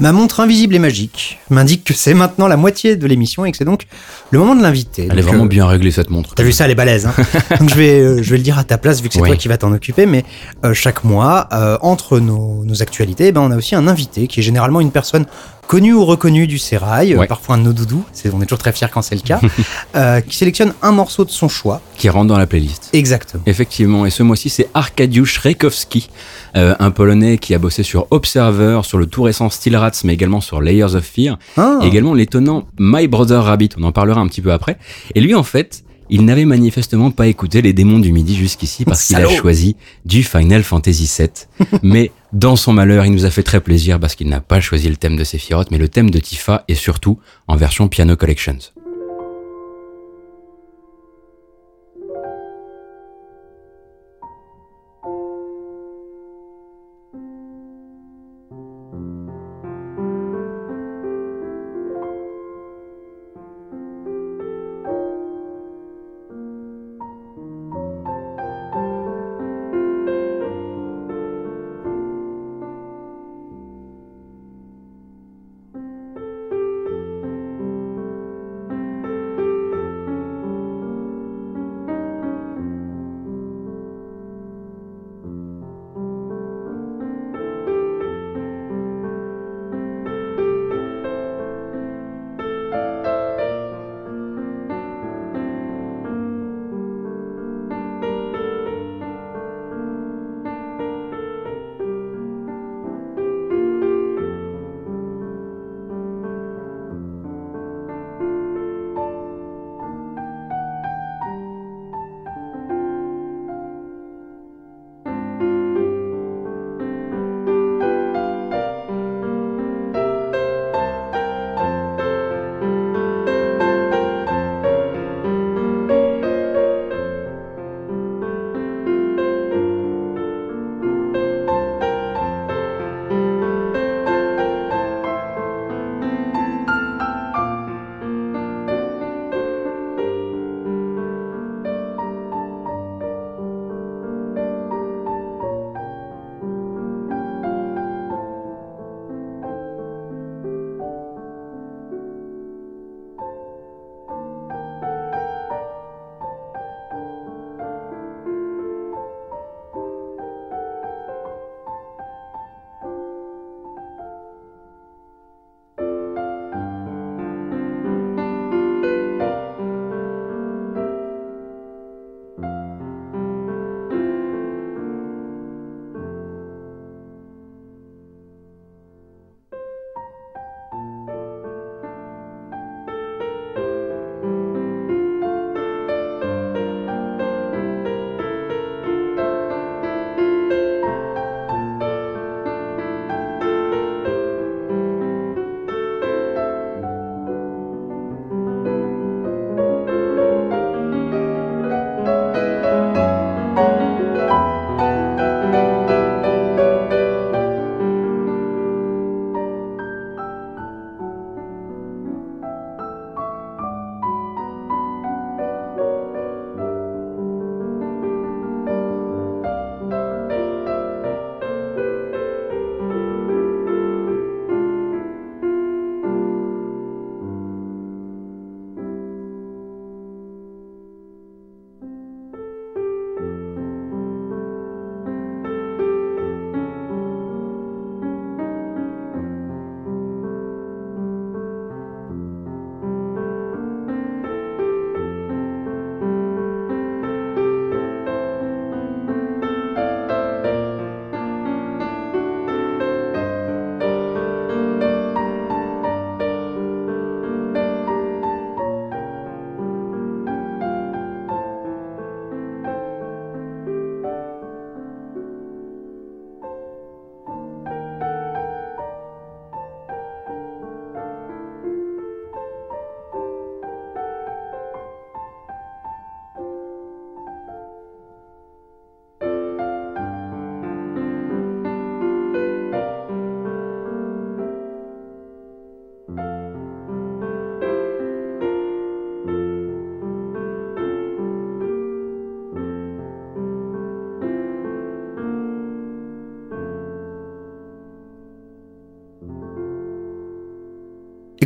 Ma montre invisible et magique m'indique que c'est maintenant la moitié de l'émission et que c'est donc le moment de l'inviter. Elle est vraiment euh, bien réglée cette montre. T'as vu ça, elle est balèze. Hein Donc je vais, euh, je vais le dire à ta place vu que c'est Oui. toi qui vas t'en occuper. Mais euh, chaque mois, entre nos, nos actualités, eh ben, on a aussi un invité qui est généralement une personne connu ou reconnu du sérail, Ouais. parfois un de nos doudous, c'est- on est toujours très fiers quand c'est le cas, euh, qui sélectionne un morceau de son choix. Qui rentre dans la playlist. Exactement. Effectivement, et ce mois-ci, c'est Arkadiusz Rekowski, euh, un Polonais qui a bossé sur Observer, sur le tout récent Steel Rats, mais également sur Layers of Fear, Ah. et également l'étonnant My Brother Rabbit, on en parlera un petit peu après. Et lui, en fait, il n'avait manifestement pas écouté les démons du midi jusqu'ici parce qu'il a choisi du Final Fantasy VII. mais dans son malheur, il nous a fait très plaisir parce qu'il n'a pas choisi le thème de Sephiroth, mais le thème de Tifa et surtout en version Piano Collections.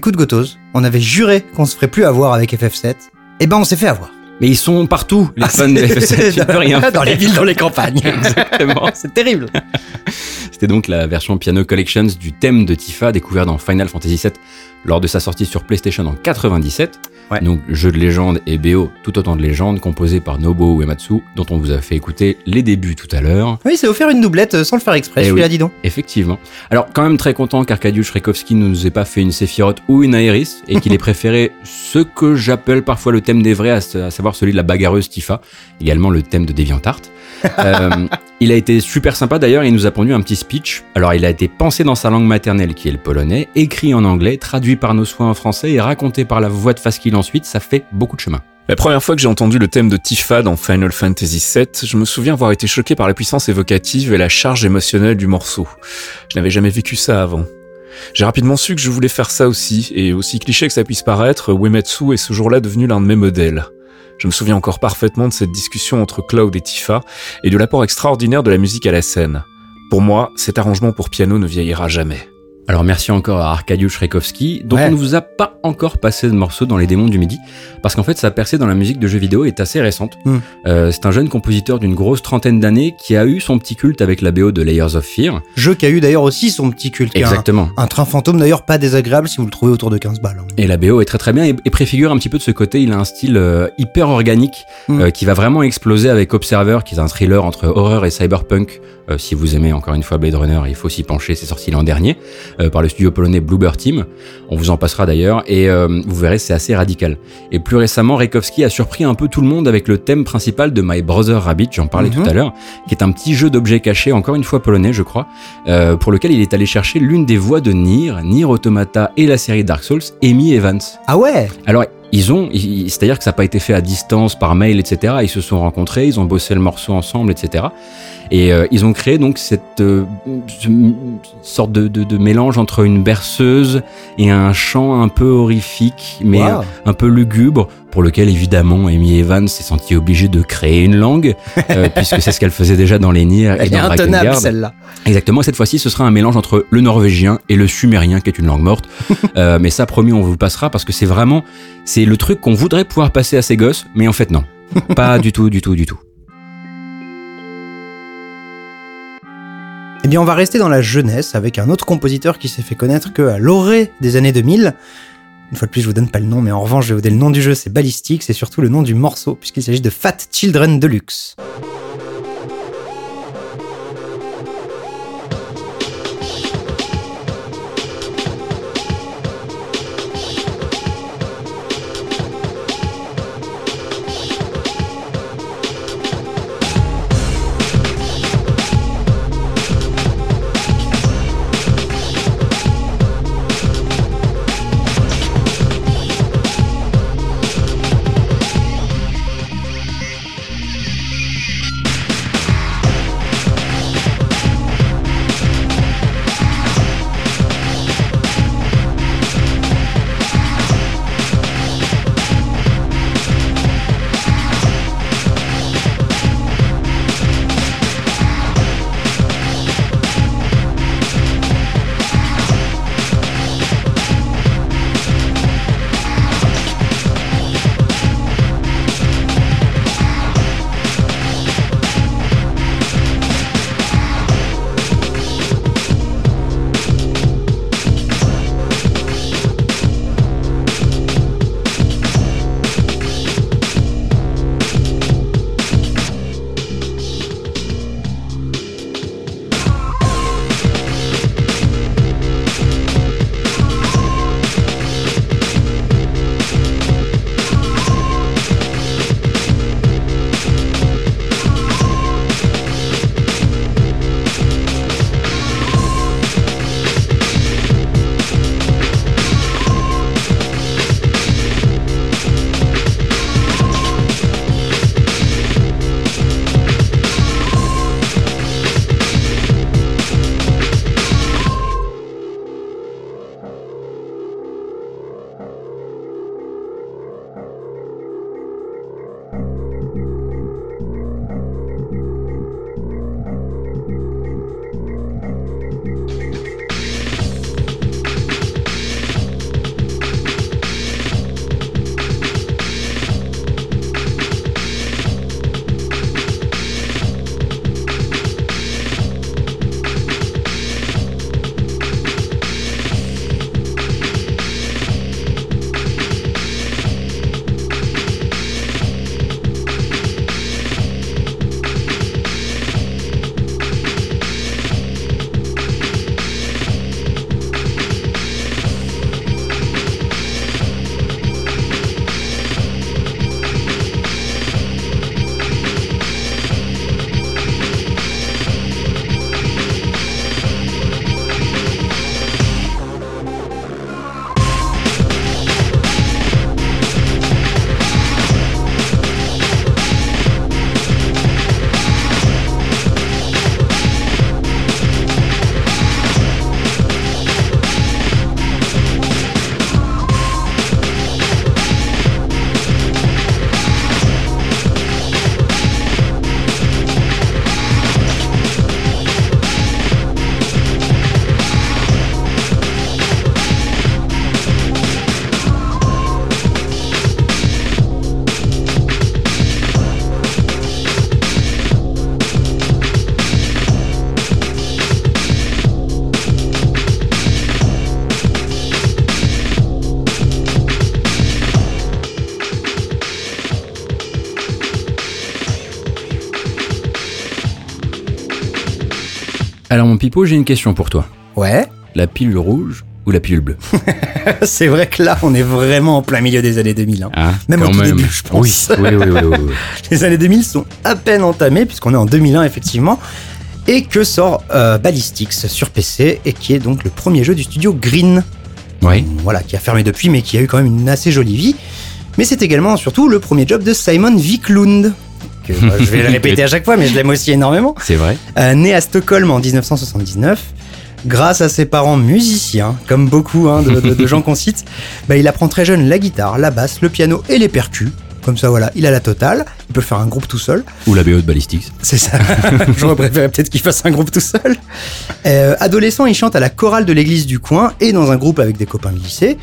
Écoute Gotos, on avait juré qu'on se ferait plus avoir avec FF7. Eh ben on s'est fait avoir. Mais ils sont partout, les fans de FF7, tu peux rien Dans les villes, dans les campagnes. Exactement. C'est terrible. C'était donc la version Piano Collections du thème de Tifa découvert dans Final Fantasy VII lors de sa sortie sur PlayStation en 97. Ouais. Donc jeu de légende et BO tout autant de légende composé par Nobuo Uematsu dont on vous a fait écouter les débuts tout à l'heure. Oui, c'est offert une doublette euh, sans le faire exprès, Eh celui-là, oui. dis donc. Effectivement. Alors quand même très content qu'Arkadiusz Rekowski ne nous ait pas fait une Sephiroth ou une Aeris et qu'il ait préféré ce que j'appelle parfois le thème des vrais, à, à savoir celui de la bagarreuse Tifa, également le thème de DeviantArt. Euh, il a été super sympa d'ailleurs, il nous a pondu un petit speech. Alors il a été pensé dans sa langue maternelle qui est le polonais, écrit en anglais, traduit par nos soins en français et raconté par la voix de Faskill ensuite, ça fait beaucoup de chemin. La première fois que j'ai entendu le thème de Tifa dans Final Fantasy VII, je me souviens avoir été choqué par la puissance évocative et la charge émotionnelle du morceau. Je n'avais jamais vécu ça avant. J'ai rapidement su que je voulais faire ça aussi, et aussi cliché que ça puisse paraître, Uematsu est ce jour-là devenu l'un de mes modèles. Je me souviens encore parfaitement de cette discussion entre Cloud et Tifa, et de l'apport extraordinaire de la musique à la scène. Pour moi, cet arrangement pour piano ne vieillira jamais. Alors merci encore à Arkadiusz Rekowski, dont Ouais. on ne vous a pas encore passé de morceau dans les démons du midi, parce qu'en fait sa percée dans la musique de jeux vidéo est assez récente. Hmm. Euh, c'est un jeune compositeur d'une grosse trentaine d'années qui a eu son petit culte avec la BO de Layers of Fear. Jeu qui a eu d'ailleurs aussi son petit culte. un- Exactement. Un, train fantôme d'ailleurs pas désagréable si vous le trouvez autour de 15 balles. hein. Et la BO est très très bien et, et préfigure un petit peu de ce côté. Il a un style euh, hyper organique Mm. euh, qui va vraiment exploser avec Observer, qui est un thriller entre horreur et cyberpunk. Euh, si vous aimez encore une fois Blade Runner, il faut s'y pencher. C'est sorti l'an dernier euh, par le studio polonais Bluebird Team. On vous en passera d'ailleurs et euh, vous verrez c'est assez radical. Et plus récemment, Rekowski a surpris un peu tout le monde avec le thème principal de My Brother Rabbit, j'en parlais Mhm. tout à l'heure, qui est un petit jeu d'objets cachés, encore une fois polonais, je crois, euh, pour lequel il est allé chercher l'une des voix de Nier, Nier Automata et la série Dark Souls, Amy Evans. Ah ouais? Alors, ils ont, c'est-à-dire que ça n'a pas été fait à distance, par mail, etc. Ils se sont rencontrés, ils ont bossé le morceau ensemble, etc. Et euh, ils ont créé donc cette euh, sorte de, de- de mélange entre une berceuse et un chant un peu horrifique, mais Wow. un peu lugubre, pour lequel évidemment Amy Evans s'est sentie obligée de créer une langue, euh, puisque c'est ce qu'elle faisait déjà dans les Nier et Elle est dans intenable Drakengard. celle-là. Exactement, cette fois-ci, ce sera un mélange entre le norvégien et le sumérien, qui est une langue morte. Euh, mais ça, promis, on vous passera parce que c'est vraiment, c'est le truc qu'on voudrait pouvoir passer à ses gosses, mais en fait, non. Pas du tout, du tout, du tout. Eh bien, on va rester dans la jeunesse avec un autre compositeur qui s'est fait connaître que à l'orée des années 2000. Une fois de plus, je vous donne pas le nom, mais en revanche, je vais vous donner le nom du jeu, c'est Ballistic, c'est surtout le nom du morceau, puisqu'il s'agit de Fat Children Deluxe. Alors mon pipo, j'ai une question pour toi. Ouais. La pilule rouge ou la pilule bleue? C'est vrai que là, on est vraiment en plein milieu des années 2000. hein. Ah, Même au tout début, je pense. Oui, oui, oui, oui, oui, oui. Les années 2000 sont à peine entamées, puisqu'on est en 2001, effectivement. Et que sort euh, Ballistics sur PC, et qui est donc le premier jeu du studio Green. Oui. Voilà, qui a fermé depuis, mais qui a eu quand même une assez jolie vie. Mais c'est également, surtout, le premier job de Simon Wiklund. Que, bah, je vais le répéter à chaque fois, mais je l'aime aussi énormément. C'est vrai. Euh, né à Stockholm en 1979, grâce à ses parents musiciens, comme beaucoup hein, de, de- de gens qu'on cite, bah, il apprend très jeune la guitare, la basse, le piano et les percus. Comme ça, voilà, il a la totale. Il peut faire un groupe tout seul. Ou la BO de Ballistics. C'est ça. J'aurais préféré peut-être qu'il fasse un groupe tout seul. Euh, adolescent, il chante à la chorale de l'église du coin et dans un groupe avec des copains du lycée.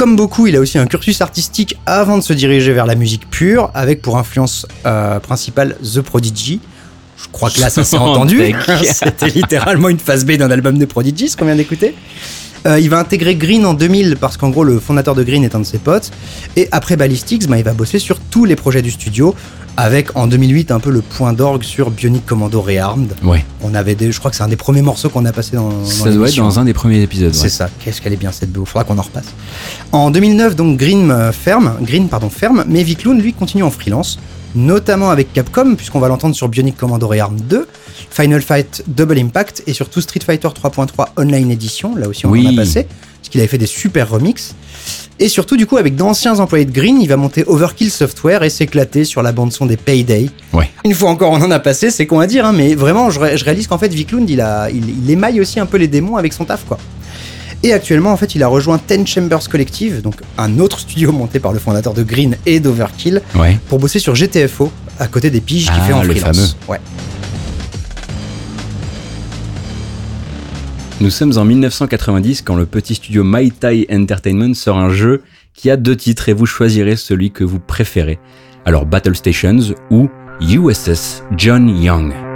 Comme beaucoup, il a aussi un cursus artistique avant de se diriger vers la musique pure, avec pour influence euh, principale The Prodigy. Je crois que là, ça s'est entendu. C'était littéralement une phase B d'un album de Prodigy, ce qu'on vient d'écouter. Euh, il va intégrer Green en 2000 parce qu'en gros, le fondateur de Green est un de ses potes. Et après Ballistics, bah, il va bosser sur tous les projets du studio, avec en 2008 un peu le point d'orgue sur Bionic Commando Rearmed. Ouais. On avait des, je crois que c'est un des premiers morceaux qu'on a passé dans, dans Ça doit être dans un des premiers épisodes. C'est ouais. ça. Qu'est-ce qu'elle est bien cette BO. Faudra qu'on en repasse. En 2009, donc Green euh, ferme, Green pardon ferme, mais Vicloun lui continue en freelance, notamment avec Capcom puisqu'on va l'entendre sur Bionic Commando Rearm 2, Final Fight Double Impact et surtout Street Fighter 3.3 Online Edition. Là aussi on Oui. en a passé parce qu'il avait fait des super remixes. Et surtout, du coup, avec d'anciens employés de Green, il va monter Overkill Software et s'éclater sur la bande-son des Payday. Ouais. Une fois encore, on en a passé, c'est con à dire, hein, mais vraiment, je, ré- je réalise qu'en fait, Viklund, il, a, il, il émaille aussi un peu les démons avec son taf, quoi. Et actuellement, en fait, il a rejoint Ten Chambers Collective, donc un autre studio monté par le fondateur de Green et d'Overkill, Ouais. pour bosser sur GTFO, à côté des piges qu'il Ah, fait en le freelance. Ouais. Nous sommes en 1990 quand le petit studio My Tai Entertainment sort un jeu qui a deux titres et vous choisirez celui que vous préférez. Alors Battle Stations ou USS John Young.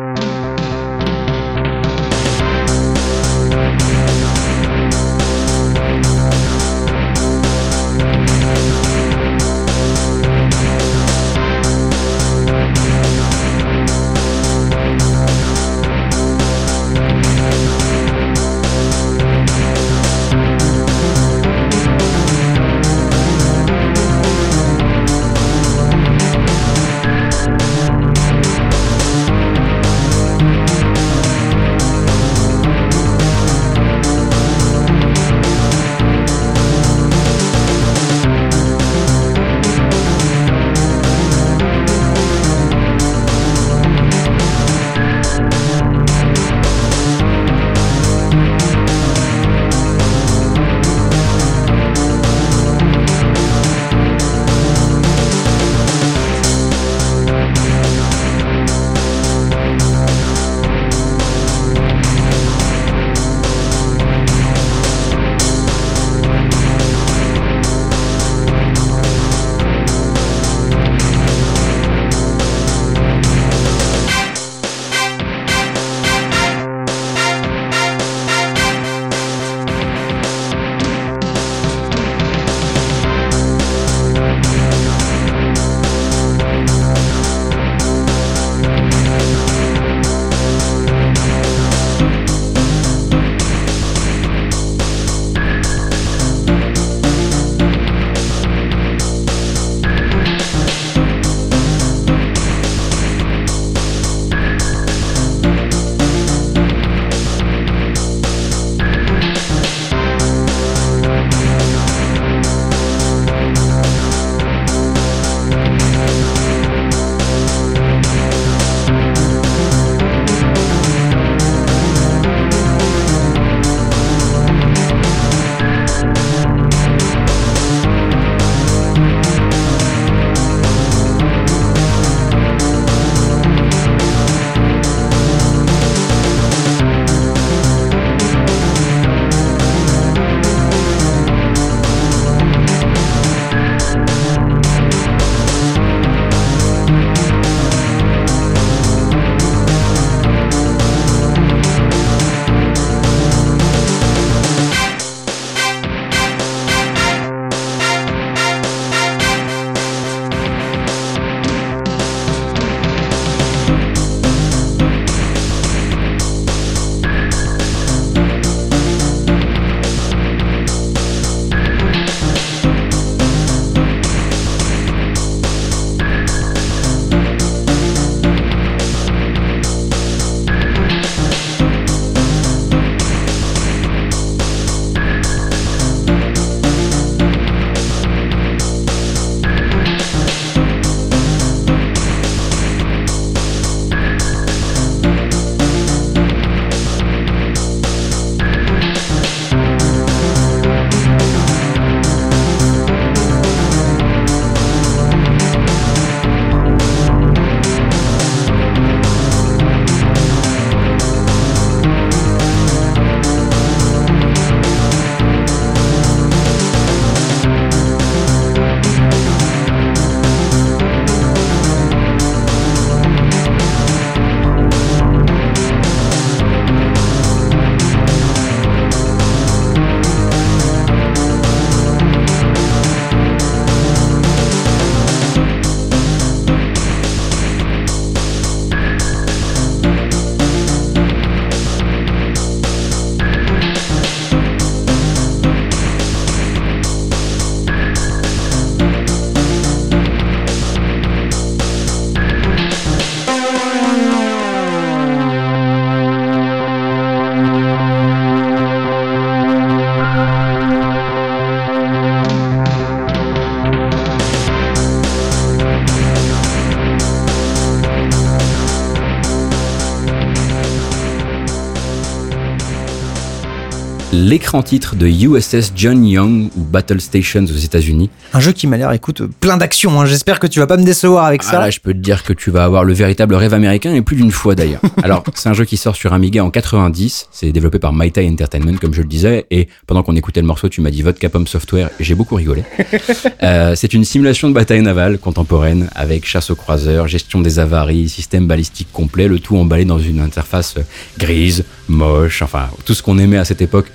Titre de USS John Young ou Battle Stations aux États-Unis. Un jeu qui m'a l'air, écoute, plein d'action. hein. J'espère que tu vas pas me décevoir avec Ah ça. là, je peux te dire que tu vas avoir le véritable rêve américain et plus d'une fois d'ailleurs. Alors, c'est un jeu qui sort sur Amiga en 90. C'est développé par Maitai Entertainment, comme je le disais. Et pendant qu'on écoutait le morceau, tu m'as dit votre Capcom Software. et J'ai beaucoup rigolé. Euh, c'est une simulation de bataille navale contemporaine avec chasse aux croiseurs, gestion des avaries, système balistique complet, le tout emballé dans une interface grise, moche, enfin tout ce qu'on aimait à cette époque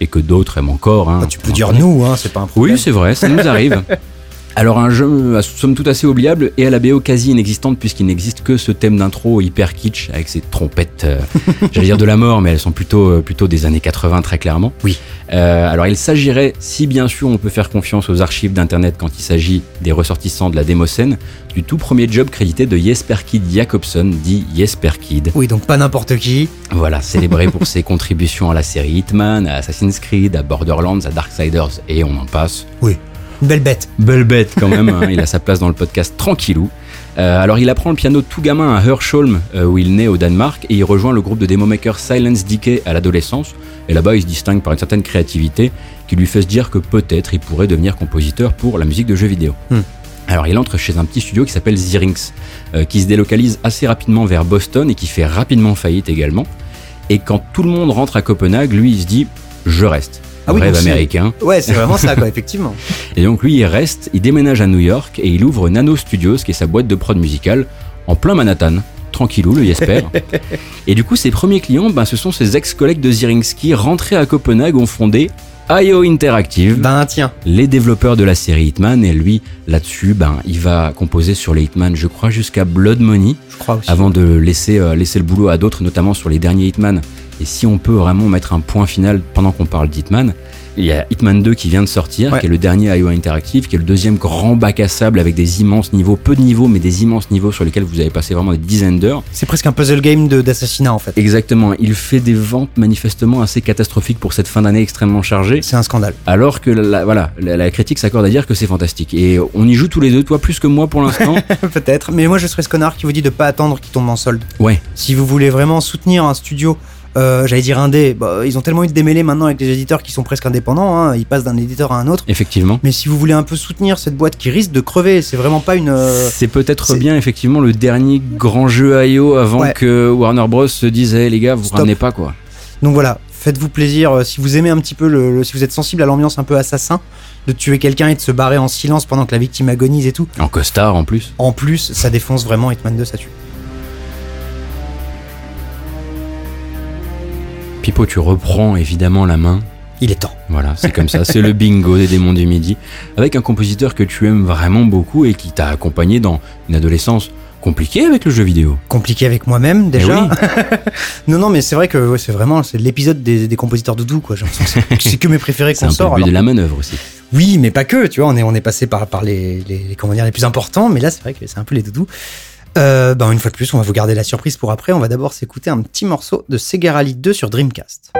et que d'autres aiment encore. hein. Bah, tu peux dire nous, hein, c'est pas un problème. Oui, c'est vrai, ça nous arrive. Alors un jeu à somme toute assez oubliable et à la BO quasi inexistante puisqu'il n'existe que ce thème d'intro hyper kitsch avec ses trompettes, euh, j'allais dire de la mort, mais elles sont plutôt euh, plutôt des années 80 très clairement. Oui. Euh, alors il s'agirait, si bien sûr on peut faire confiance aux archives d'internet quand il s'agit des ressortissants de la démocène, du tout premier job crédité de Jesper Kid Jacobson, dit Jesper Kid. Oui, donc pas n'importe qui. Voilà, célébré pour ses contributions à la série Hitman, à Assassin's Creed, à Borderlands, à Darksiders et on en passe. Oui. Belle bête. Belle bête quand même, hein, il a sa place dans le podcast tranquillou. Euh, alors il apprend le piano tout gamin à Herschholm euh, où il naît au Danemark et il rejoint le groupe de démo maker Silence Decay à l'adolescence. Et là-bas il se distingue par une certaine créativité qui lui fait se dire que peut-être il pourrait devenir compositeur pour la musique de jeux vidéo. Hmm. Alors il entre chez un petit studio qui s'appelle Zyrinx, euh, qui se délocalise assez rapidement vers Boston et qui fait rapidement faillite également. Et quand tout le monde rentre à Copenhague, lui il se dit je reste. Ah oui, Rêve américain. Ouais, c'est vraiment ça, quoi, effectivement. Et donc lui, il reste, il déménage à New York et il ouvre Nano Studios, qui est sa boîte de prod musicale, en plein Manhattan. Tranquillou, le Jesper. et du coup, ses premiers clients, ben, ce sont ses ex-collègues de Zyrinx qui, rentrés à Copenhague, ont fondé IO Interactive, Ben tiens. les développeurs de la série Hitman. Et lui, là-dessus, ben, il va composer sur les Hitman, je crois, jusqu'à Blood Money, Je crois aussi. avant de laisser, euh, laisser le boulot à d'autres, notamment sur les derniers Hitman. Et si on peut vraiment mettre un point final pendant qu'on parle d'Hitman, il y a Hitman 2 qui vient de sortir, Ouais. qui est le dernier IO Interactive, qui est le deuxième grand bac à sable avec des immenses niveaux, peu de niveaux, mais des immenses niveaux sur lesquels vous avez passé vraiment des dizaines d'heures. C'est presque un puzzle game d'assassinat, en fait. Exactement, il fait des ventes manifestement assez catastrophiques pour cette fin d'année extrêmement chargée, C'est un scandale. alors que la, voilà, la, la critique s'accorde à dire que c'est fantastique. Et on y joue tous les deux, toi plus que moi pour l'instant. Peut-être. Mais moi, je serais ce connard qui vous dit de pas attendre qu'il tombe en solde. ouais, Si vous voulez vraiment soutenir un studio, euh, j'allais dire indé, bah, ils ont tellement eu de démêlés maintenant avec les éditeurs qui sont presque indépendants, hein, ils passent d'un éditeur à un autre. effectivement. Mais si vous voulez un peu soutenir cette boîte qui risque de crever, c'est vraiment pas une. euh, C'est peut-être bien effectivement le dernier grand jeu IO avant Ouais. que Warner Bros se dise Eh, les gars vous Stop. ramenez pas quoi. Donc voilà, faites-vous plaisir. euh, Si vous aimez un petit peu, le, le- si vous êtes sensible à l'ambiance un peu assassin, de tuer quelqu'un et de se barrer en silence pendant que la victime agonise et tout. En costard en plus. En plus, ça défonce vraiment Hitman 2, ça tue. Pipo tu reprends évidemment la main. Il est temps. Voilà, c'est comme ça, c'est le bingo des démons du midi. Avec un compositeur que tu aimes vraiment beaucoup et qui t'a accompagné dans une adolescence compliquée avec le jeu vidéo. Compliqué avec moi-même déjà. Eh oui. non, non, mais c'est vrai que ouais, c'est vraiment c'est l'épisode des, des compositeurs doudou, quoi. J'ai l'impression que c'est- c'est que mes préférés C'est qu'on un peu le sort. but alors. de la manœuvre aussi. Oui, mais pas que, tu vois, on est, on est passé par, par les, les, les- comment dire, les plus importants, mais là, c'est vrai que c'est un peu les doudous. Euh, ben, une fois de plus, on va vous garder la surprise pour après. On va d'abord s'écouter un petit morceau de Sega Rally 2 sur Dreamcast.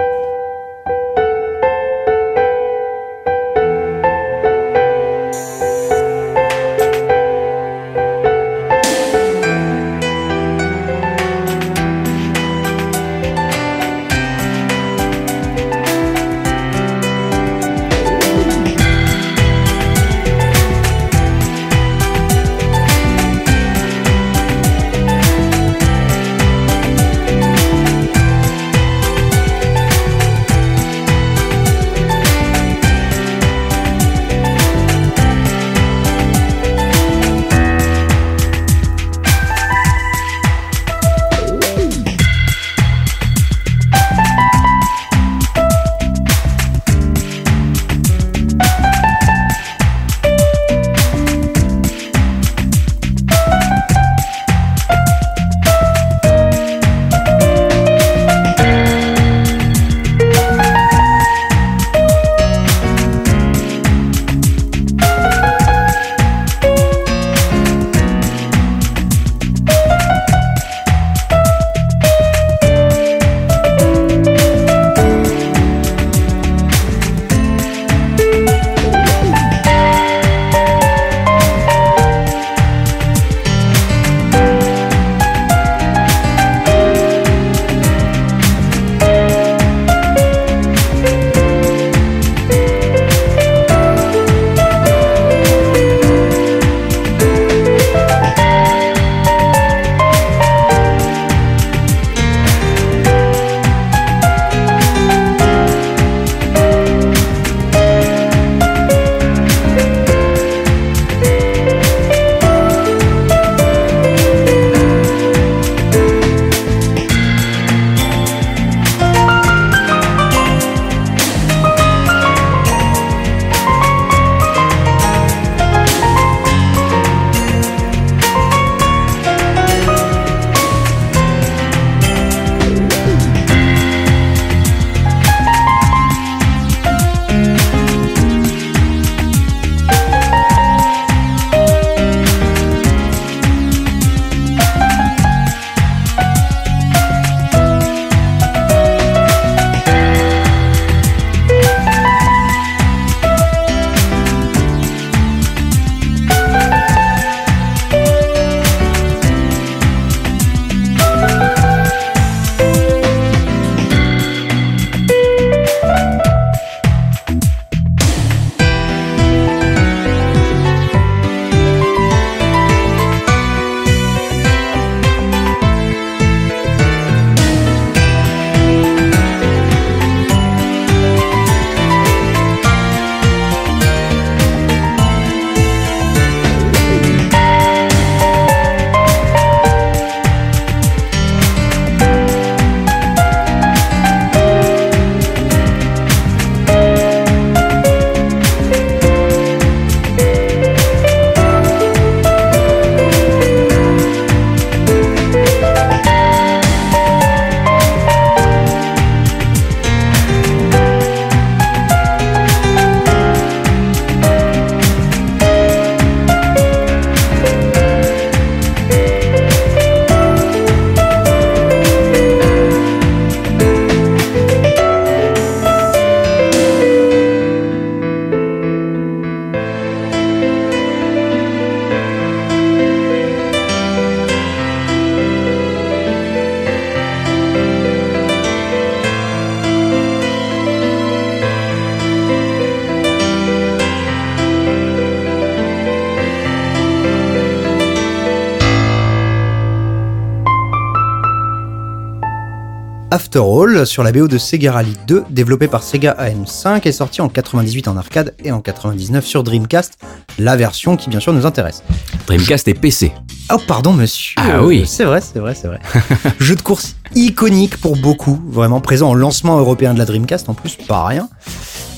After All sur la BO de Sega Rally 2, développé par Sega AM5 et sorti en 98 en arcade et en 99 sur Dreamcast, la version qui bien sûr nous intéresse. Dreamcast et PC. Oh pardon monsieur. Ah oui. C'est vrai, c'est vrai, c'est vrai. Jeu de course iconique pour beaucoup, vraiment présent au lancement européen de la Dreamcast en plus, pas rien.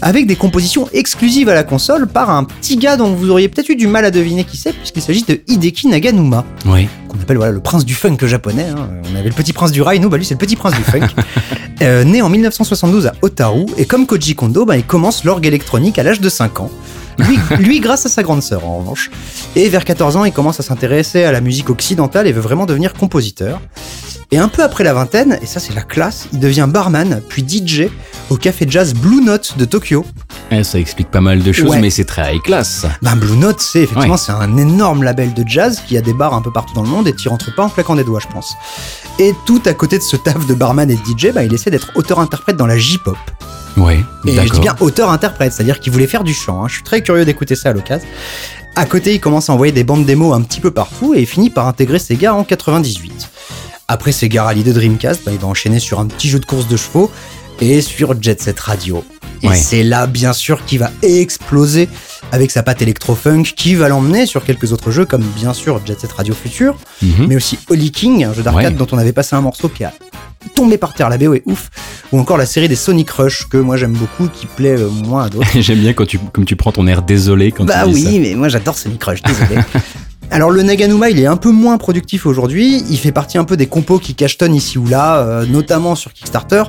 Avec des compositions exclusives à la console par un petit gars dont vous auriez peut-être eu du mal à deviner qui c'est, puisqu'il s'agit de Hideki Naganuma, Oui. qu'on appelle voilà, le prince du funk japonais. hein. On avait le petit prince du rail, nous, bah lui c'est le petit prince du funk. Euh, né en 1972 à Otaru, et comme Koji Kondo, bah, il commence l'orgue électronique à l'âge de 5 ans. Lui, lui, grâce à sa grande sœur en revanche. Et vers 14 ans, il commence à s'intéresser à la musique occidentale et veut vraiment devenir compositeur. Et un peu après la vingtaine, et ça c'est la classe, il devient barman, puis DJ au café jazz Blue Note de Tokyo. Eh, ça explique pas mal de choses, Ouais. mais c'est très high class. Ben, Blue Note, c'est effectivement Ouais. c'est un énorme label de jazz qui a des bars un peu partout dans le monde et t'y rentres pas en claquant des doigts, je pense. Et tout à côté de ce taf de barman et de DJ, ben, il essaie d'être auteur-interprète dans la J-pop. Oui, Et je dis bien auteur-interprète, c'est-à-dire qu'il voulait faire du chant. hein. Je suis très curieux d'écouter ça à l'occasion. À côté, il commence à envoyer des bandes démos un petit peu partout et il finit par intégrer Sega en 98. Après Sega Rally de Dreamcast, bah, il va enchaîner sur un petit jeu de course de chevaux et sur Jet Set Radio. Et Ouais. c'est là, bien sûr, qu'il va exploser avec sa patte électro-funk qui va l'emmener sur quelques autres jeux comme bien sûr Jet Set Radio Future, Mhm. mais aussi Holy King, un jeu d'arcade Ouais. dont on avait passé un morceau qui a tombé par terre, la BO est ouf, ou encore la série des Sonic Rush que moi j'aime beaucoup, qui plaît euh, moins à d'autres. J'aime bien quand tu, comme tu prends ton air désolé quand Bah tu dis oui, ça. mais moi j'adore Sonic Rush, désolé. Alors le Naganuma, il est un peu moins productif aujourd'hui. Il fait partie un peu des compos qui cachetonnent ici ou là, euh, notamment sur Kickstarter,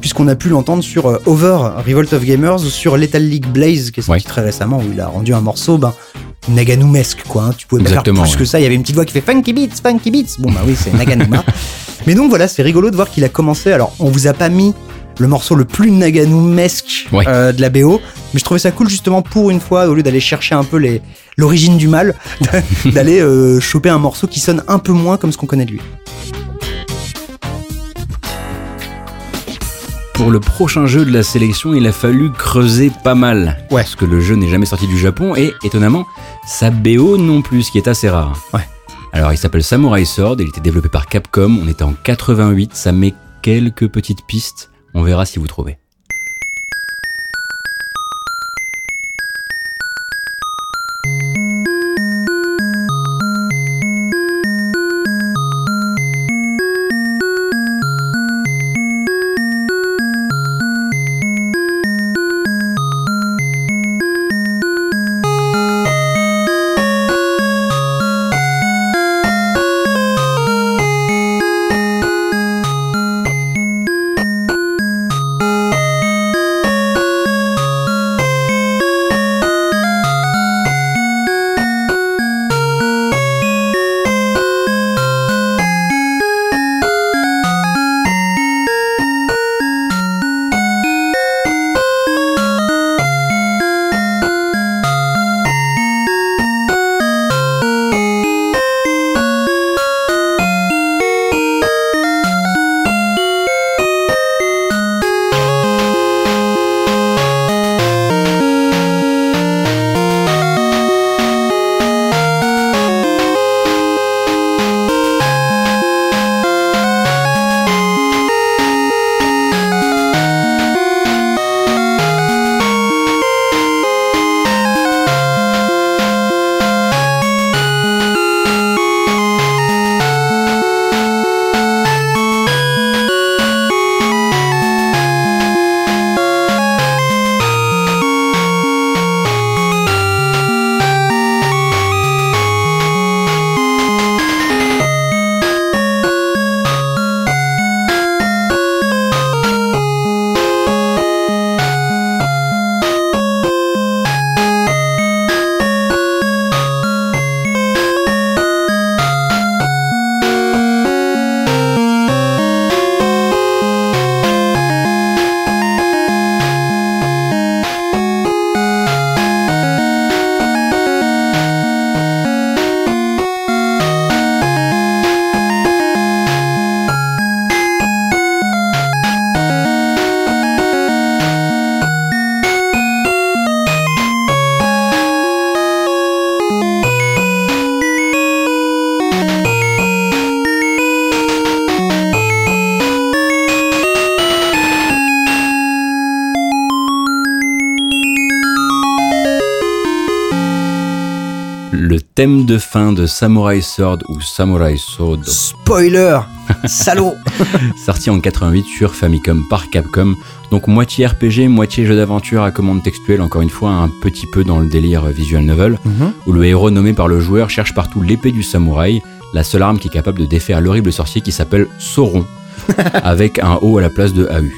puisqu'on a pu l'entendre sur euh, Over, Revolt of Gamers, ou sur Lethal League Blaze, qui est sorti Ouais. très récemment, où il a rendu un morceau, ben, Naganumesque, quoi. hein. Tu pouvais pas faire plus ouais. que ça. Il y avait une petite voix qui fait Funky Beats, Funky Beats. Bon, bah oui, c'est Naganuma. mais donc voilà, c'est rigolo de voir qu'il a commencé. Alors, on vous a pas mis le morceau le plus Naganumesque Ouais. euh, de la BO, mais je trouvais ça cool justement pour une fois, au lieu d'aller chercher un peu les l'origine du mal, d'aller euh, choper un morceau qui sonne un peu moins comme ce qu'on connaît de lui. Pour le prochain jeu de la sélection, il a fallu creuser pas mal. Ouais. Parce que le jeu n'est jamais sorti du Japon et, étonnamment, sa BO non plus, ce qui est assez rare. Ouais. Alors, il s'appelle Samurai Sword, il était développé par Capcom, on était en 88, ça met quelques petites pistes, on verra si vous trouvez. De fin de Samurai Sword ou Samurai Sword, Spoiler Salaud sorti en 88 sur Famicom par Capcom. Donc moitié RPG, moitié jeu d'aventure à commande textuelle, encore une fois un petit peu dans le délire visual novel, Mhm. où le héros nommé par le joueur cherche partout l'épée du samouraï, la seule arme qui est capable de défaire l'horrible sorcier qui s'appelle Sauron, avec un O à la place de AU.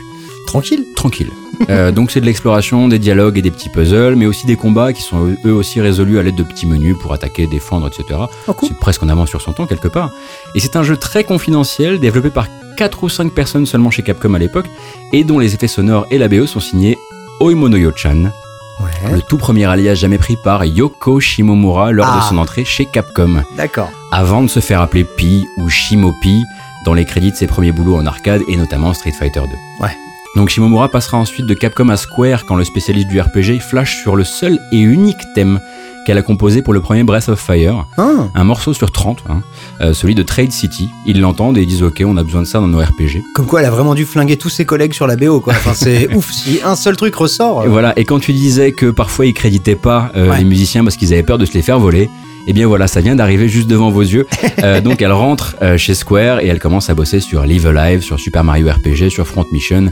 Tranquille Tranquille. Euh, donc c'est de l'exploration, des dialogues et des petits puzzles, mais aussi des combats qui sont eux aussi résolus à l'aide de petits menus pour attaquer, défendre, etc. Oh, cool. C'est presque en avance sur son temps quelque part. Et c'est un jeu très confidentiel, développé par 4 ou 5 personnes seulement chez Capcom à l'époque, et dont les effets sonores et la BO sont signés Oimonoyo-chan, Ouais. le tout premier alias jamais pris par Yoko Shimomura lors de Ah. son entrée chez Capcom, D'accord. avant de se faire appeler Pi ou Shimopi dans les crédits de ses premiers boulots en arcade et notamment Street Fighter 2. Donc Shimomura passera ensuite de Capcom à Square quand le spécialiste du RPG flash sur le seul et unique thème qu'elle a composé pour le premier Breath of Fire, Ah, un morceau sur 30, hein, euh, celui de Trade City. Ils l'entendent et ils disent ok on a besoin de ça dans nos RPG. comme quoi elle a vraiment dû flinguer tous ses collègues sur la BO, quoi. Enfin, c'est ouf. Si un seul truc ressort. Et voilà, et quand tu disais que parfois ils créditaient pas euh, Ouais. les musiciens parce qu'ils avaient peur de se les faire voler, eh bien voilà, ça vient d'arriver juste devant vos yeux. Euh, donc elle rentre euh, chez Square et elle commence à bosser sur Live Alive, sur Super Mario RPG, sur Front Mission.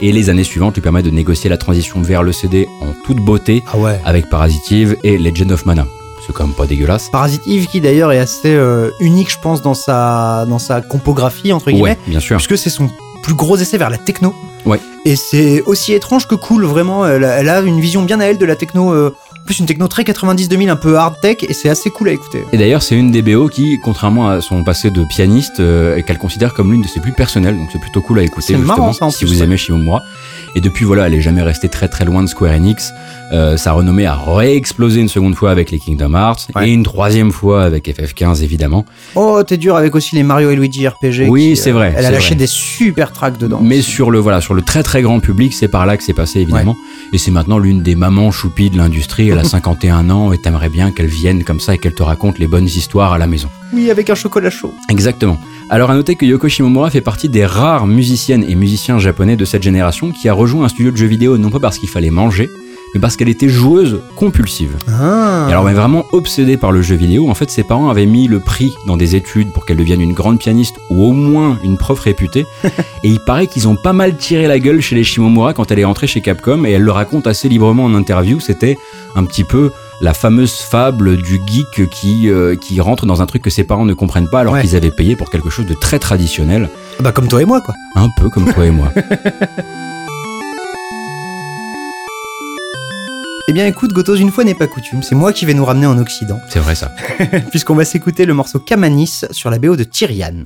Et les années suivantes lui permettent de négocier la transition vers le CD en toute beauté Ah ouais. avec Parasitive et Legend of Mana. C'est quand même pas dégueulasse. Parasite Eve qui d'ailleurs est assez euh, unique, je pense, dans sa, dans sa compographie, entre guillemets. Ouais, bien sûr. puisque c'est son plus gros essai vers la techno. Ouais. Et c'est aussi étrange que cool, vraiment. Elle a, elle a une vision bien à elle de la techno. euh, en plus, une techno très 90-2000, un peu hard tech, et c'est assez cool à écouter. Et d'ailleurs, c'est une des BO qui, contrairement à son passé de pianiste, euh, et qu'elle considère comme l'une de ses plus personnelles. Donc c'est plutôt cool à écouter justement marrant, ça, en si plus, vous aimez Shimomura. Et depuis, voilà, elle est jamais restée très très loin de Square Enix. Euh, sa renommée a réexplosé une seconde fois avec les Kingdom Hearts Ouais. et une troisième fois avec FF15 évidemment. Oh, t'es dur avec aussi les Mario et Luigi RPG. Oui, c'est euh, vrai, Elle a lâché vrai. des super tracks dedans. Mais sur le voilà, sur le très très grand public, c'est par là que c'est passé évidemment. Et c'est maintenant l'une des mamans choupies de l'industrie. Elle a 51 ans et t'aimerais bien qu'elle vienne comme ça et qu'elle te raconte les bonnes histoires à la maison. Oui, avec un chocolat chaud. Exactement. Alors à noter que Yoko Shimomura fait partie des rares musiciennes et musiciens japonais de cette génération qui a rejoint un studio de jeux vidéo non pas parce qu'il fallait manger, mais parce qu'elle était joueuse compulsive. Ah. Et alors elle est vraiment obsédée par le jeu vidéo. En fait, ses parents avaient mis le prix dans des études pour qu'elle devienne une grande pianiste ou au moins une prof réputée. et il paraît qu'ils ont pas mal tiré la gueule chez les Shimomura quand elle est rentrée chez Capcom et elle le raconte assez librement en interview. C'était un petit peu la fameuse fable du geek qui, euh, qui rentre dans un truc que ses parents ne comprennent pas alors Ouais. qu'ils avaient payé pour quelque chose de très traditionnel. Bah, comme toi et moi, quoi. Un peu comme toi et moi. Eh bien, écoute, Gotos, une fois n'est pas coutume, c'est moi qui vais nous ramener en Occident, C'est vrai ça. puisqu'on va s'écouter le morceau Kamanis sur la BO de Tyrian.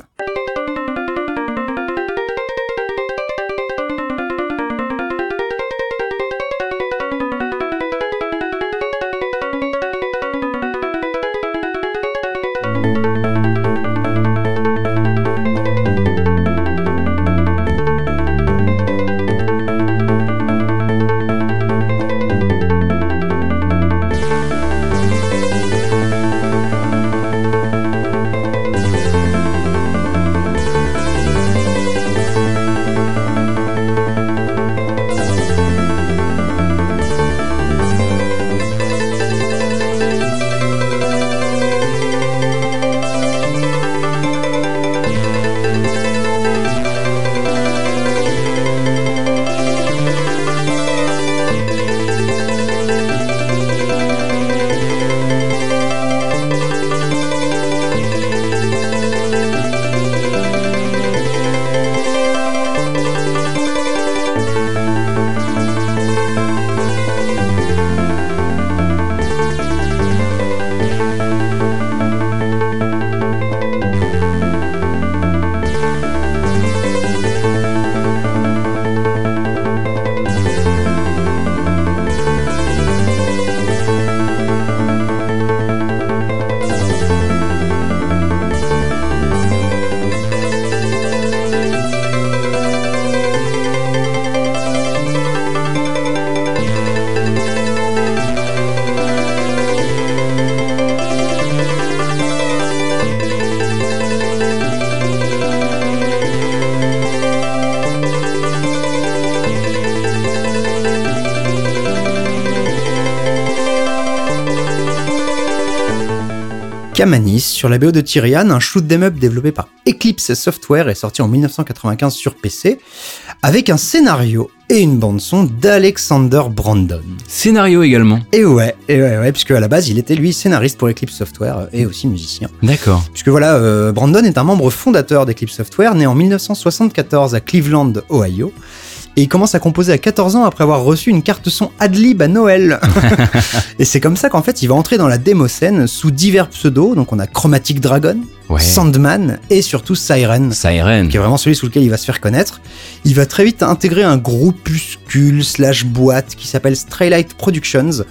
Sur la BO de Tyrian, un shoot 'em up développé par Eclipse Software et sorti en 1995 sur PC, avec un scénario et une bande son d'Alexander Brandon. Scénario également. Et ouais, et ouais, ouais, puisque à la base il était lui scénariste pour Eclipse Software euh, et aussi musicien. D'accord. Puisque voilà, euh, Brandon est un membre fondateur d'Eclipse Software, né en 1974 à Cleveland, Ohio. Et il commence à composer à 14 ans après avoir reçu une carte son Adlib à Noël. et c'est comme ça qu'en fait il va entrer dans la démo scène sous divers pseudos. Donc on a Chromatic Dragon, Ouais. Sandman et surtout Siren Siren. qui est vraiment celui sous lequel il va se faire connaître. Il va très vite intégrer un groupuscule slash boîte qui s'appelle Straylight Productions,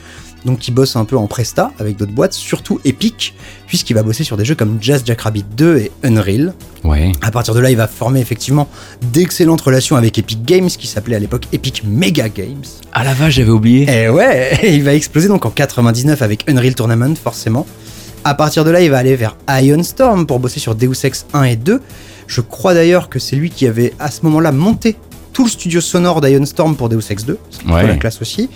donc qui bosse un peu en presta avec d'autres boîtes, surtout Epic, puisqu'il va bosser sur des jeux comme Jazz Jackrabbit 2 et Unreal. Ouais. À partir de là, il va former effectivement d'excellentes relations avec Epic Games, qui s'appelait à l'époque Epic Mega Games. Ah la vache, j'avais oublié. Et ouais, et il va exploser donc en 99 avec Unreal Tournament, forcément. À partir de là, il va aller vers Ion Storm pour bosser sur Deus Ex 1 et 2. Je crois d'ailleurs que c'est lui qui avait à ce moment-là monté tout le studio sonore d'Ion Storm pour Deus Ex 2, ce qui est Ouais. la classe aussi,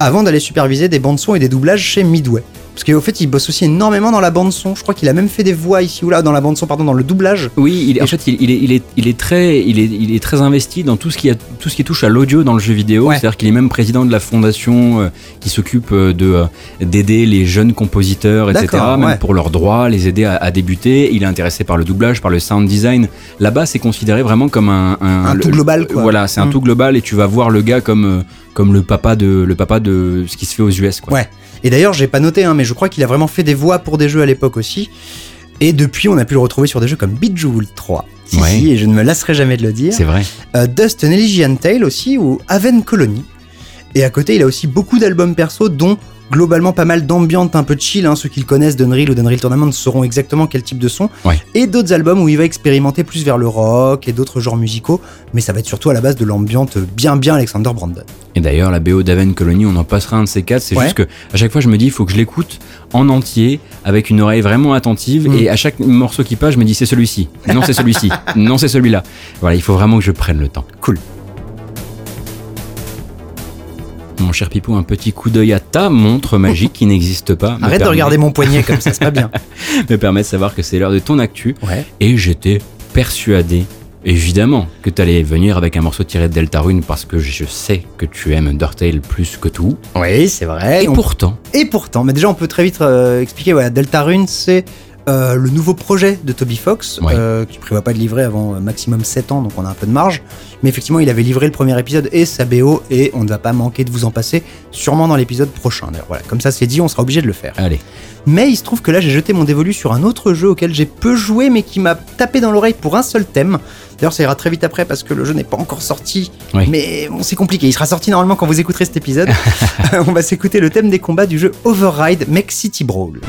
avant d'aller superviser des bandes son et des doublages chez Midway. Parce qu'au fait, il bosse aussi énormément dans la bande son. Je crois qu'il a même fait des voix ici ou là dans la bande son, pardon, dans le doublage. Oui, il, en fait, il, il est, il, est, il, est très, il, est, il est très investi dans tout ce qui, a, tout ce qui touche à l'audio dans le jeu vidéo. Ouais. C'est-à-dire qu'il est même président de la fondation euh, qui s'occupe euh, de euh, d'aider les jeunes compositeurs, etc. D'accord, Même ouais. pour leurs droits, les aider à, à débuter. Il est intéressé par le doublage, par le sound design. Là-bas, c'est considéré vraiment comme un, Un le- tout global, quoi. Voilà, c'est un Mm. tout global et tu vas voir le gars comme comme le papa de le papa de ce qui se fait aux US. Quoi. Ouais. Et d'ailleurs, j'ai pas noté, hein, mais je crois qu'il a vraiment fait des voix pour des jeux à l'époque aussi. Et depuis, on a pu le retrouver sur des jeux comme Bejeweled 3. Si, Ouais. si, et je ne me lasserai jamais de le dire. C'est vrai. Euh, Dust and Elysian Tale aussi, ou Haven Colony. Et à côté, il a aussi beaucoup d'albums perso, dont globalement pas mal d'ambiantes un peu chill. Hein. Ceux qui le connaissent d'Unreal ou d'Unreal Tournament sauront exactement quel type de son. Ouais. Et d'autres albums où il va expérimenter plus vers le rock et d'autres genres musicaux. Mais ça va être surtout à la base de l'ambiante bien bien Alexander Brandon. Et d'ailleurs, la BO d'Aven Colony, on en passera un de ces quatre. C'est Ouais. juste que à chaque fois, je me dis, il faut que je l'écoute en entier, avec une oreille vraiment attentive. Mm. Et à chaque morceau qui passe, je me dis, c'est celui-ci. Non, c'est celui-ci. non, c'est celui-là. Voilà, il faut vraiment que je prenne le temps. Cool. Mon cher Pipou, un petit coup d'œil à ta montre magique qui n'existe pas. Arrête de regarder mon poignet comme ça, c'est pas bien. Me permet de savoir que c'est l'heure de ton actu. Ouais. Et j'étais persuadé, évidemment, que tu allais venir avec un morceau tiré de Deltarune parce que je sais que tu aimes Undertale plus que tout. Oui, c'est vrai. Et On- pourtant, Et pourtant, mais déjà on peut très vite euh, expliquer, voilà, Deltarune c'est euh, le nouveau projet de Toby Fox, euh, qui prévoit pas de livrer avant euh, maximum 7 ans, donc on a un peu de marge. Mais effectivement, il avait livré le premier épisode et sa BO, et on ne va pas manquer de vous en passer, sûrement dans l'épisode prochain. D'ailleurs, voilà, comme ça c'est dit, on sera obligé de le faire. allez. Mais il se trouve que là, j'ai jeté mon dévolu sur un autre jeu auquel j'ai peu joué, mais qui m'a tapé dans l'oreille pour un seul thème. D'ailleurs, ça ira très vite après parce que le jeu n'est pas encore sorti. Oui. Mais bon, c'est compliqué. Il sera sorti normalement quand vous écouterez cet épisode. On va s'écouter le thème des combats du jeu Override Mech City Brawl.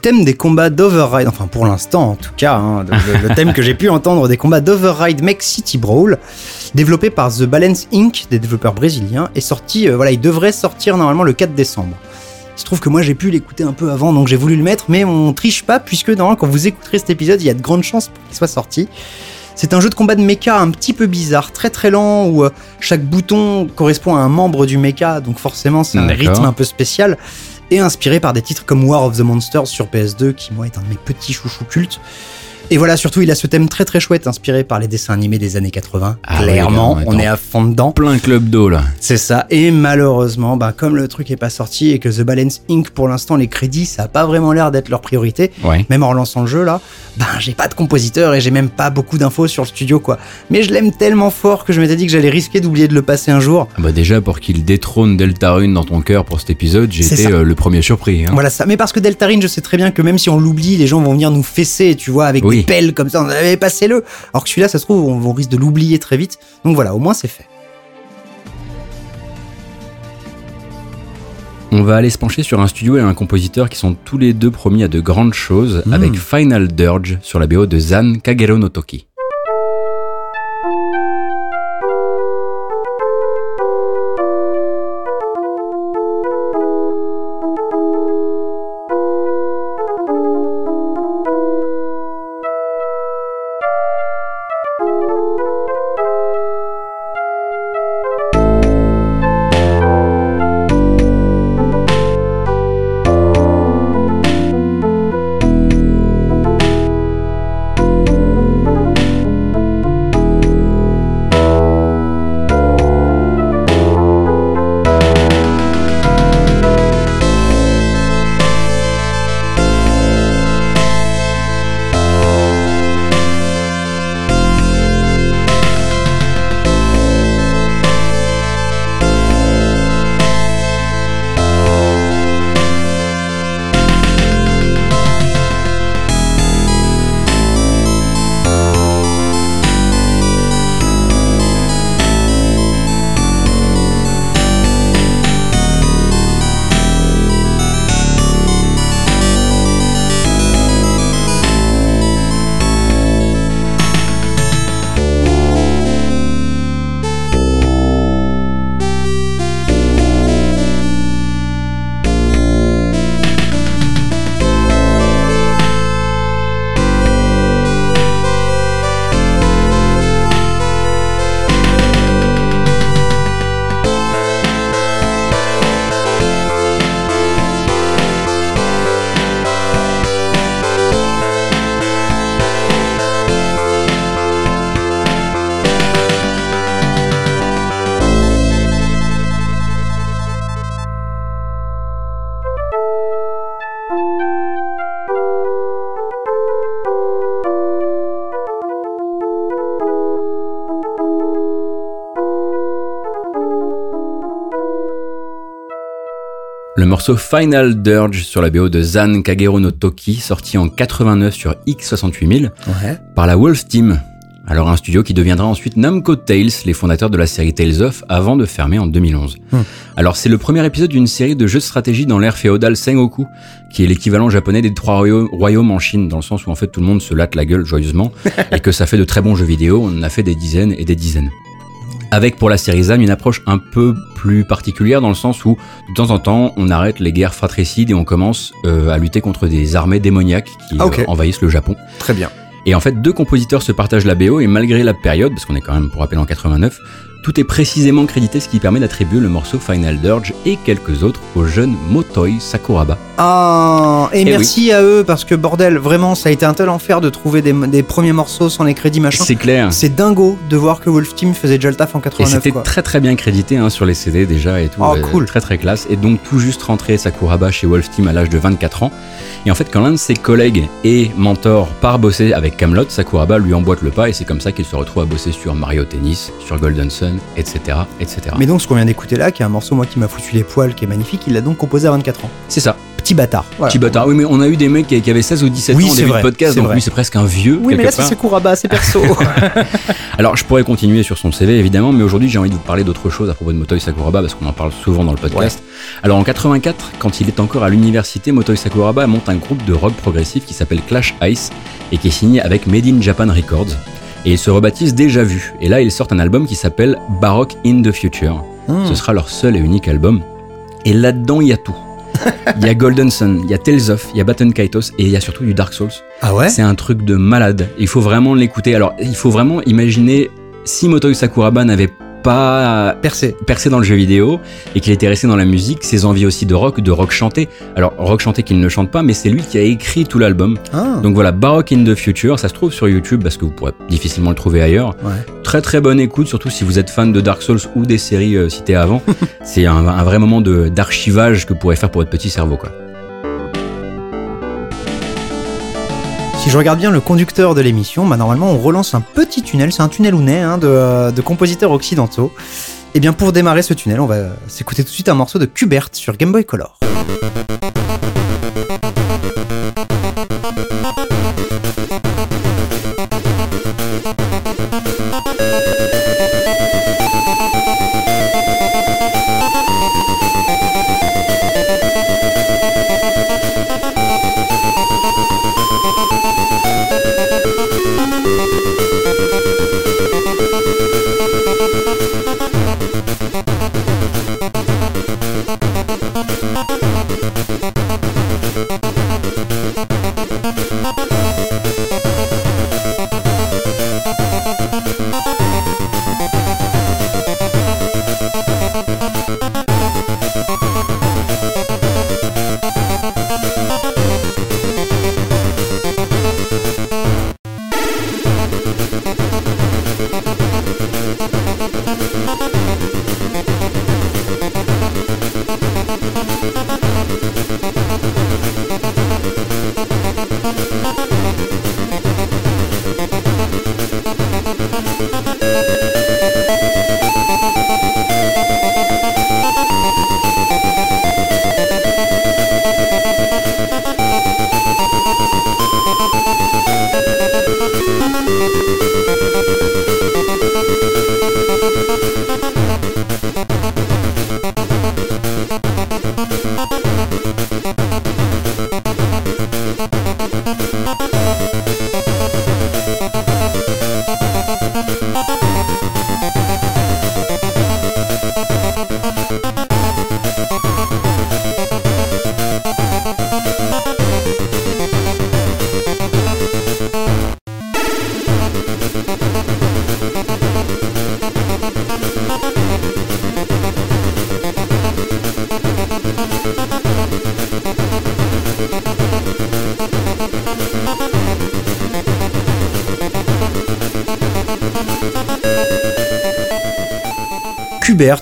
Thème des combats d'Override, enfin pour l'instant en tout cas, hein, le, le thème que j'ai pu entendre des combats d'Override Mech City Brawl, développé par The Balance Inc., des développeurs brésiliens, est sorti, euh, voilà, il devrait sortir normalement le 4 décembre. Il se trouve que moi j'ai pu l'écouter un peu avant, donc j'ai voulu le mettre, mais on triche pas, puisque normalement quand vous écouterez cet épisode, il y a de grandes chances qu'il soit sorti. C'est un jeu de combat de mecha un petit peu bizarre, très très lent, où euh, chaque bouton correspond à un membre du mecha, donc forcément c'est un rythme un peu spécial, et inspiré par des titres comme War of the Monsters sur PS2, qui moi est un de mes petits chouchous cultes. Et voilà, surtout il a ce thème très très chouette, inspiré par les dessins animés des années 80. Ah Clairement, on est à fond dedans. Plein club d'eau là. C'est ça. Et malheureusement, bah, comme le truc est pas sorti et que The Balance Inc. pour l'instant les crédits, ça a pas vraiment l'air d'être leur priorité. Ouais. Même en relançant le jeu là, ben j'ai pas de compositeur et j'ai même pas beaucoup d'infos sur le studio quoi. Mais je l'aime tellement fort que je m'étais dit que j'allais risquer d'oublier de le passer un jour. Ah bah déjà pour qu'il détrône Deltarune dans ton cœur pour cet épisode, j'ai été euh, le premier surpris. hein. Voilà ça. Mais parce que Deltarine, je sais très bien que même si on l'oublie, les gens vont venir nous fesser, tu vois, avec Oui. des comme ça. On avait passé le. Alors que celui-là, ça se trouve, on, on risque de l'oublier très vite. Donc voilà, au moins c'est fait. On va aller se pencher sur un studio et un compositeur qui sont tous les deux promis à de grandes choses Mm. avec Final Dirge sur la BO de Zan Kagero no Toki. Morceau Final Dirge sur la BO de Zan Kagero no Toki, sorti en 89 sur X68000 Ouais. par la Wolf Team. Alors un studio qui deviendra ensuite Namco Tales, les fondateurs de la série Tales of, avant de fermer en 2011. Hmm. Alors c'est le premier épisode d'une série de jeux de stratégie dans l'ère féodale Sengoku, qui est l'équivalent japonais des trois royaumes, royaumes en Chine, dans le sens où en fait tout le monde se latte la gueule joyeusement, et que ça fait de très bons jeux vidéo, on en a fait des dizaines et des dizaines. Avec pour la série ZAN une approche un peu plus particulière dans le sens où de temps en temps on arrête les guerres fratricides et on commence euh, à lutter contre des armées démoniaques qui Ah, euh, envahissent le Japon. Très bien. Et en fait, deux compositeurs se partagent la BO et malgré la période, parce qu'on est quand même pour rappel en 89, tout est précisément crédité, ce qui permet d'attribuer le morceau Final Dirge et quelques autres au jeune Motoi Sakuraba. Ah, et, Eh merci à eux parce que bordel, vraiment, ça a été un tel enfer de trouver des, des premiers morceaux sans les crédits machin. C'est clair. C'est dingo de voir que Wolf Team faisait déjà le taf en Et 89 c'était quoi. très très bien crédité hein, sur les CD déjà et tout. Oh, euh, cool. Très très classe. Et donc tout juste rentré Sakuraba chez Wolf Team à l'âge de 24 ans. Et en fait, quand l'un de ses collègues et mentors part bosser avec Camelot, Sakuraba lui emboîte le pas et c'est comme ça qu'il se retrouve à bosser sur Mario Tennis, sur Golden Sun, etc. etc. Mais donc ce qu'on vient d'écouter là, qui est un morceau moi qui m'a foutu les poils, qui est magnifique, il l'a donc composé à 24 ans. C'est ça. Petit bâtard. Voilà. Petit bâtard. Oui, mais on a eu des mecs qui, qui avaient 16 ou 17 Oui, ans au c'est début vrai, de podcast, c'est donc vrai. lui c'est presque un vieux. Oui, mais là, c'est part. Sakuraba, c'est perso. Alors, je pourrais continuer sur son CV évidemment, mais aujourd'hui j'ai envie de vous parler d'autre chose à propos de Motoi Sakuraba parce qu'on en parle souvent dans le podcast. Alors en 84, quand il est encore à l'université, Motoi Sakuraba monte un groupe de rock progressif qui s'appelle Clash Ice et qui est signé avec Made in Japan Records. Et ils se rebaptisent Déjà Vu. Et là, ils sortent un album qui s'appelle Baroque in the Future. Hmm. Ce sera leur seul et unique album. Et là-dedans, il y a tout. Il y a Golden Sun, il y a Tales of, il y a Baton Kaitos et il y a surtout du Dark Souls. ah ouais C'est un truc de malade. Il faut vraiment l'écouter. Alors, il faut vraiment imaginer si Motoi Sakuraba n'avait pas Percé. percé dans le jeu vidéo et qu'il était resté dans la musique, ses envies aussi de rock, de rock chanté. Alors, rock chanté qu'il ne chante pas, mais c'est lui qui a écrit tout l'album. Ah, Donc voilà, Baroque in the Future, ça se trouve sur YouTube parce que vous pourrez difficilement le trouver ailleurs. ouais. Très très bonne écoute, surtout si vous êtes fan de Dark Souls ou des séries euh, citées avant. c'est un, un vrai moment d'archivage que vous pourrez faire pour votre petit cerveau. Quoi. Si je regarde bien le conducteur de l'émission, bah normalement on relance un petit tunnel, c'est un tunnel ou hein, de, euh, de compositeurs occidentaux. Et bien pour démarrer ce tunnel, on va s'écouter tout de suite un morceau de Kubert sur Game Boy Color.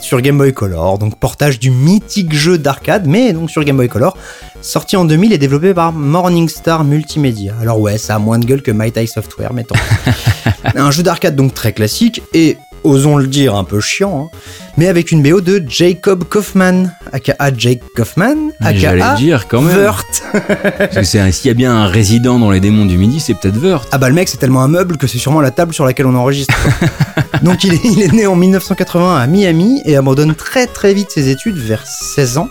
Sur Game Boy Color, donc portage du mythique jeu d'arcade, mais donc sur Game Boy Color, sorti en 2000 et développé par Morningstar Multimedia. Alors ouais, ça a moins de gueule que My Software, mettons. un jeu d'arcade donc très classique et, osons le dire, un peu chiant, hein, mais avec une BO de Jacob Kaufman, aka Jake Kaufman, aka dire quand même. Wurt. Parce que s'il y a bien un résident dans les démons du midi, c'est peut-être Wurt. Ah bah le mec c'est tellement un meuble que c'est sûrement la table sur laquelle on enregistre. Donc il est, il est né en 1980 à Miami et abandonne très très vite ses études vers 16 ans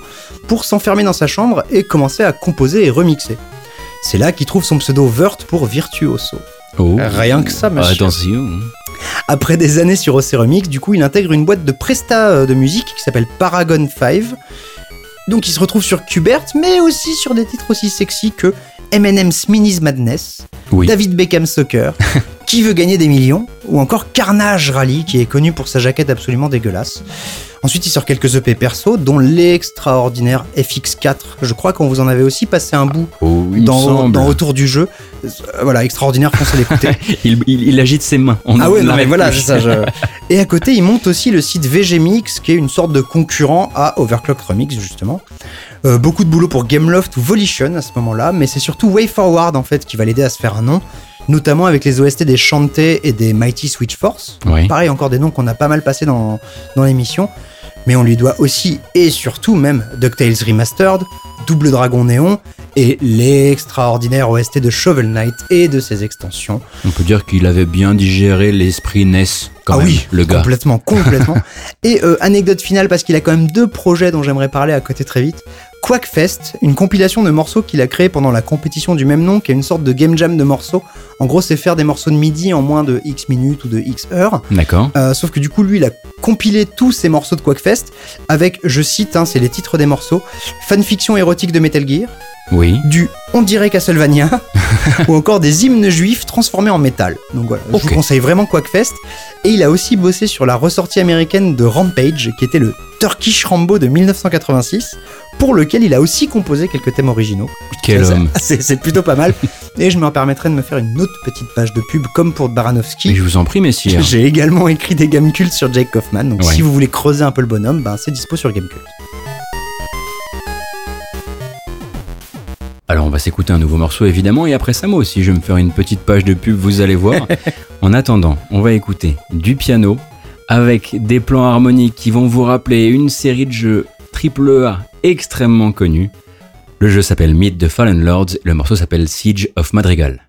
pour s'enfermer dans sa chambre et commencer à composer et remixer. C'est là qu'il trouve son pseudo Vert pour virtuoso. Oh. Rien que ça, monsieur. Attention. Après des années sur OC Remix, du coup, il intègre une boîte de presta euh, de musique qui s'appelle Paragon 5. Donc il se retrouve sur Qbert, mais aussi sur des titres aussi sexy que M&M's Minis Madness, Oui. David Beckham Soccer, Qui veut gagner des millions, ou encore Carnage Rally, qui est connu pour sa jaquette absolument dégueulasse. Ensuite, il sort quelques EP perso, dont l'extraordinaire FX4. Je crois qu'on vous en avait aussi passé un bout Oh, il me dans, Autour du jeu. Euh, Voilà, extraordinaire, foncez l'écouter. il, il- il agite ses mains. On Ah ouais, non mais voilà, c'est ça. je- Et à côté, il monte aussi le site VGMix, qui est une sorte de concurrent à Overclock Remix, justement. Euh, beaucoup de boulot pour Gameloft ou Volition à ce moment-là, mais c'est surtout WayForward en fait qui va l'aider à se faire un nom, notamment avec les OST des Shantae et des Mighty Switch Force. Oui. Pareil, encore des noms qu'on a pas mal passé dans, dans l'émission. mais on lui doit aussi et surtout même DuckTales Remastered, Double Dragon Néon et l'extraordinaire OST de Shovel Knight et de ses extensions. On peut dire qu'il avait bien digéré l'esprit NES, quand ah même, oui, le gars. complètement, complètement. et euh, anecdote finale parce qu'il a quand même deux projets dont j'aimerais parler à côté très vite. Quackfest, une compilation de morceaux qu'il a créé pendant la compétition du même nom, qui est une sorte de game jam de morceaux. En gros, c'est faire des morceaux de midi en moins de X minutes ou de X heures. D'accord. Euh, sauf que du coup, lui, il a compilé tous ces morceaux de Quackfest avec, je cite, hein, c'est les titres des morceaux, fanfiction érotique de Metal Gear, Oui. du On dirait Castlevania, ou encore des hymnes juifs transformés en métal. Donc voilà, je Ok. vous conseille vraiment Quackfest. Et il a aussi bossé sur la ressortie américaine de Rampage, qui était le Turkish Rambo de 1986, pour lequel il a aussi composé quelques thèmes originaux. Quel Ça, homme. C'est plutôt pas mal. Et je me permettrai de me faire une autre petite page de pub, comme pour Baranowski. Mais je vous en prie, messieurs. J'ai également écrit des Gamecultes sur Jake Kaufman, donc Ouais. si vous voulez creuser un peu le bonhomme, ben c'est dispo sur Gamecult. Alors on va s'écouter un nouveau morceau évidemment et après ça moi aussi je vais me faire une petite page de pub, vous allez voir. en attendant, on va écouter du piano avec des plans harmoniques qui vont vous rappeler une série de jeux AAA extrêmement connus. Le jeu s'appelle Meet the Fallen Lords, le morceau s'appelle Siege of Madrigal.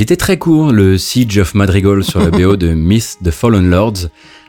Il était très court, le Siege of Madrigal sur la BO de Myth the Fallen Lords,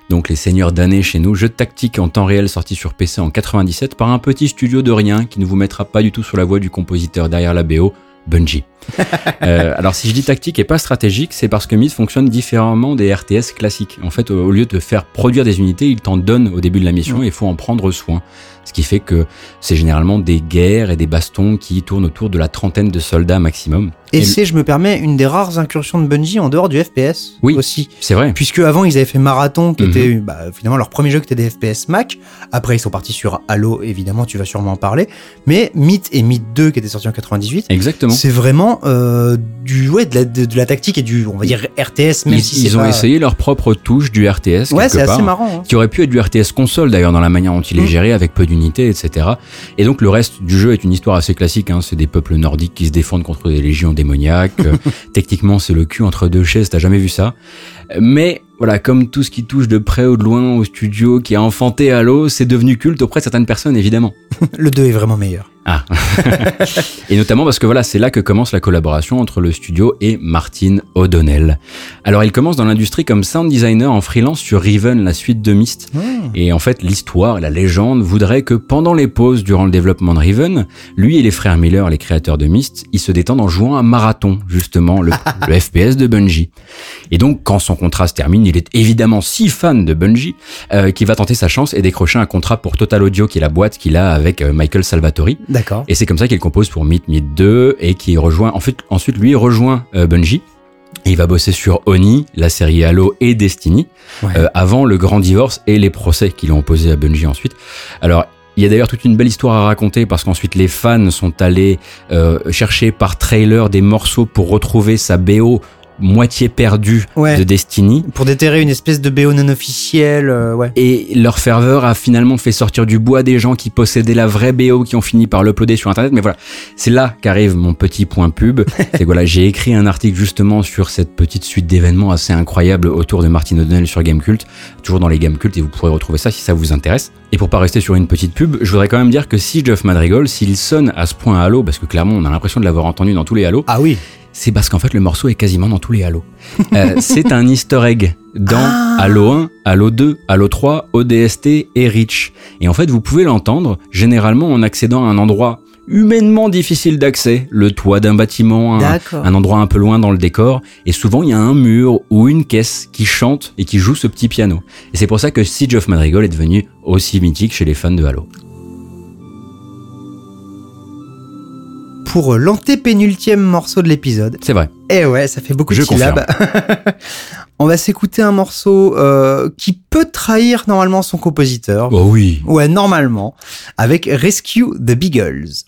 donc les seigneurs damnés chez nous, jeu de tactique en temps réel sorti sur PC en 97 par un petit studio de rien qui ne vous mettra pas du tout sur la voie du compositeur derrière la BO, Bungie. Euh, alors si je dis tactique et pas stratégique, c'est parce que Myth fonctionne différemment des RTS classiques. En fait, au lieu de faire produire des unités, il t'en donne au début de la mission et il faut en prendre soin. Ce qui fait que c'est généralement des guerres et des bastons qui tournent autour de la trentaine de soldats maximum. Et, Et c'est, je me permets, une des rares incursions de Bungie en dehors du FPS Oui. aussi. C'est vrai. Puisque avant ils avaient fait Marathon, qui Mhm. était bah, finalement leur premier jeu qui était des FPS Mac. Après ils sont partis sur Halo, évidemment tu vas sûrement en parler. Mais Myth et Myth 2 qui était sorti en 98, Exactement. c'est vraiment euh, du ouais de la, de, de la tactique et du on va dire RTS même Ils, si ils ont pas- essayé leur propre touche du RTS Ouais, quelque c'est part, assez marrant. hein. qui aurait pu être du RTS console d'ailleurs dans la manière dont il est Mm. géré avec peu d'unités, etc. Et donc le reste du jeu est une histoire assez classique. Hein. C'est des peuples nordiques qui se défendent contre des légions démoniaques. Euh, Techniquement, c'est le cul entre deux chaises. T'as jamais vu ça Mais voilà, comme tout ce qui touche de près ou de loin au studio qui a enfanté Halo, c'est devenu culte auprès de certaines personnes évidemment. Le 2 est vraiment meilleur. Ah. et notamment parce que voilà, c'est là que commence la collaboration entre le studio et Martin O'Donnell. Alors il commence dans l'industrie comme sound designer en freelance sur Riven, la suite de Myst. Et en fait, l'histoire et la légende voudraient que pendant les pauses durant le développement de Riven, lui et les frères Miller, les créateurs de Myst, ils se détendent en jouant à Marathon, justement, le, le FPS de Bungie. Et donc, quand son contrat se termine, il est évidemment si fan de Bungie euh, qu'il va tenter sa chance et décrocher un contrat pour Total Audio, qui est la boîte qu'il a avec euh, Michael Salvatori. D'accord. Et c'est comme ça qu'il compose pour Meet Meet 2 et qui rejoint, en fait, ensuite lui rejoint euh, Bungie. Il va bosser sur Oni, la série Halo et Destiny, Ouais. euh, avant le grand divorce et les procès qu'il a opposés à Bungie ensuite. Alors, il y a d'ailleurs toute une belle histoire à raconter parce qu'ensuite les fans sont allés euh, chercher par trailer des morceaux pour retrouver sa BO moitié perdue Ouais. de Destiny. Pour déterrer une espèce de BO non officielle, euh, ouais. Et leur ferveur a finalement fait sortir du bois des gens qui possédaient la vraie BO qui ont fini par l'uploader sur internet. Mais voilà, c'est là qu'arrive mon petit point pub. c'est que voilà, j'ai écrit un article justement sur cette petite suite d'événements assez incroyables autour de Martin O'Donnell sur Gamecult, toujours dans les Gamecult et vous pourrez retrouver ça si ça vous intéresse. Et pour pas rester sur une petite pub, je voudrais quand même dire que si Jeff Madrigal, s'il sonne à ce point à Halo, parce que clairement on a l'impression de l'avoir entendu dans tous les Halo, Ah oui. C'est parce qu'en fait le morceau est quasiment dans tous les Halo. Euh, c'est un easter egg dans Ah. Halo 1, Halo 2, Halo 3, ODST et Reach. Et en fait, vous pouvez l'entendre généralement en accédant à un endroit humainement difficile d'accès, le toit d'un bâtiment, un, un endroit un peu loin dans le décor, et souvent il y a un mur ou une caisse qui chante et qui joue ce petit piano. Et c'est pour ça que Siege of Madrigal est devenu aussi mythique chez les fans de Halo. Pour euh, l'antépénultième morceau de l'épisode. C'est vrai. Eh ouais, ça fait beaucoup Je de syllabes. On va s'écouter un morceau euh, qui peut trahir normalement son compositeur. Oh oui. Ouais, normalement, avec Rescue the Beagles.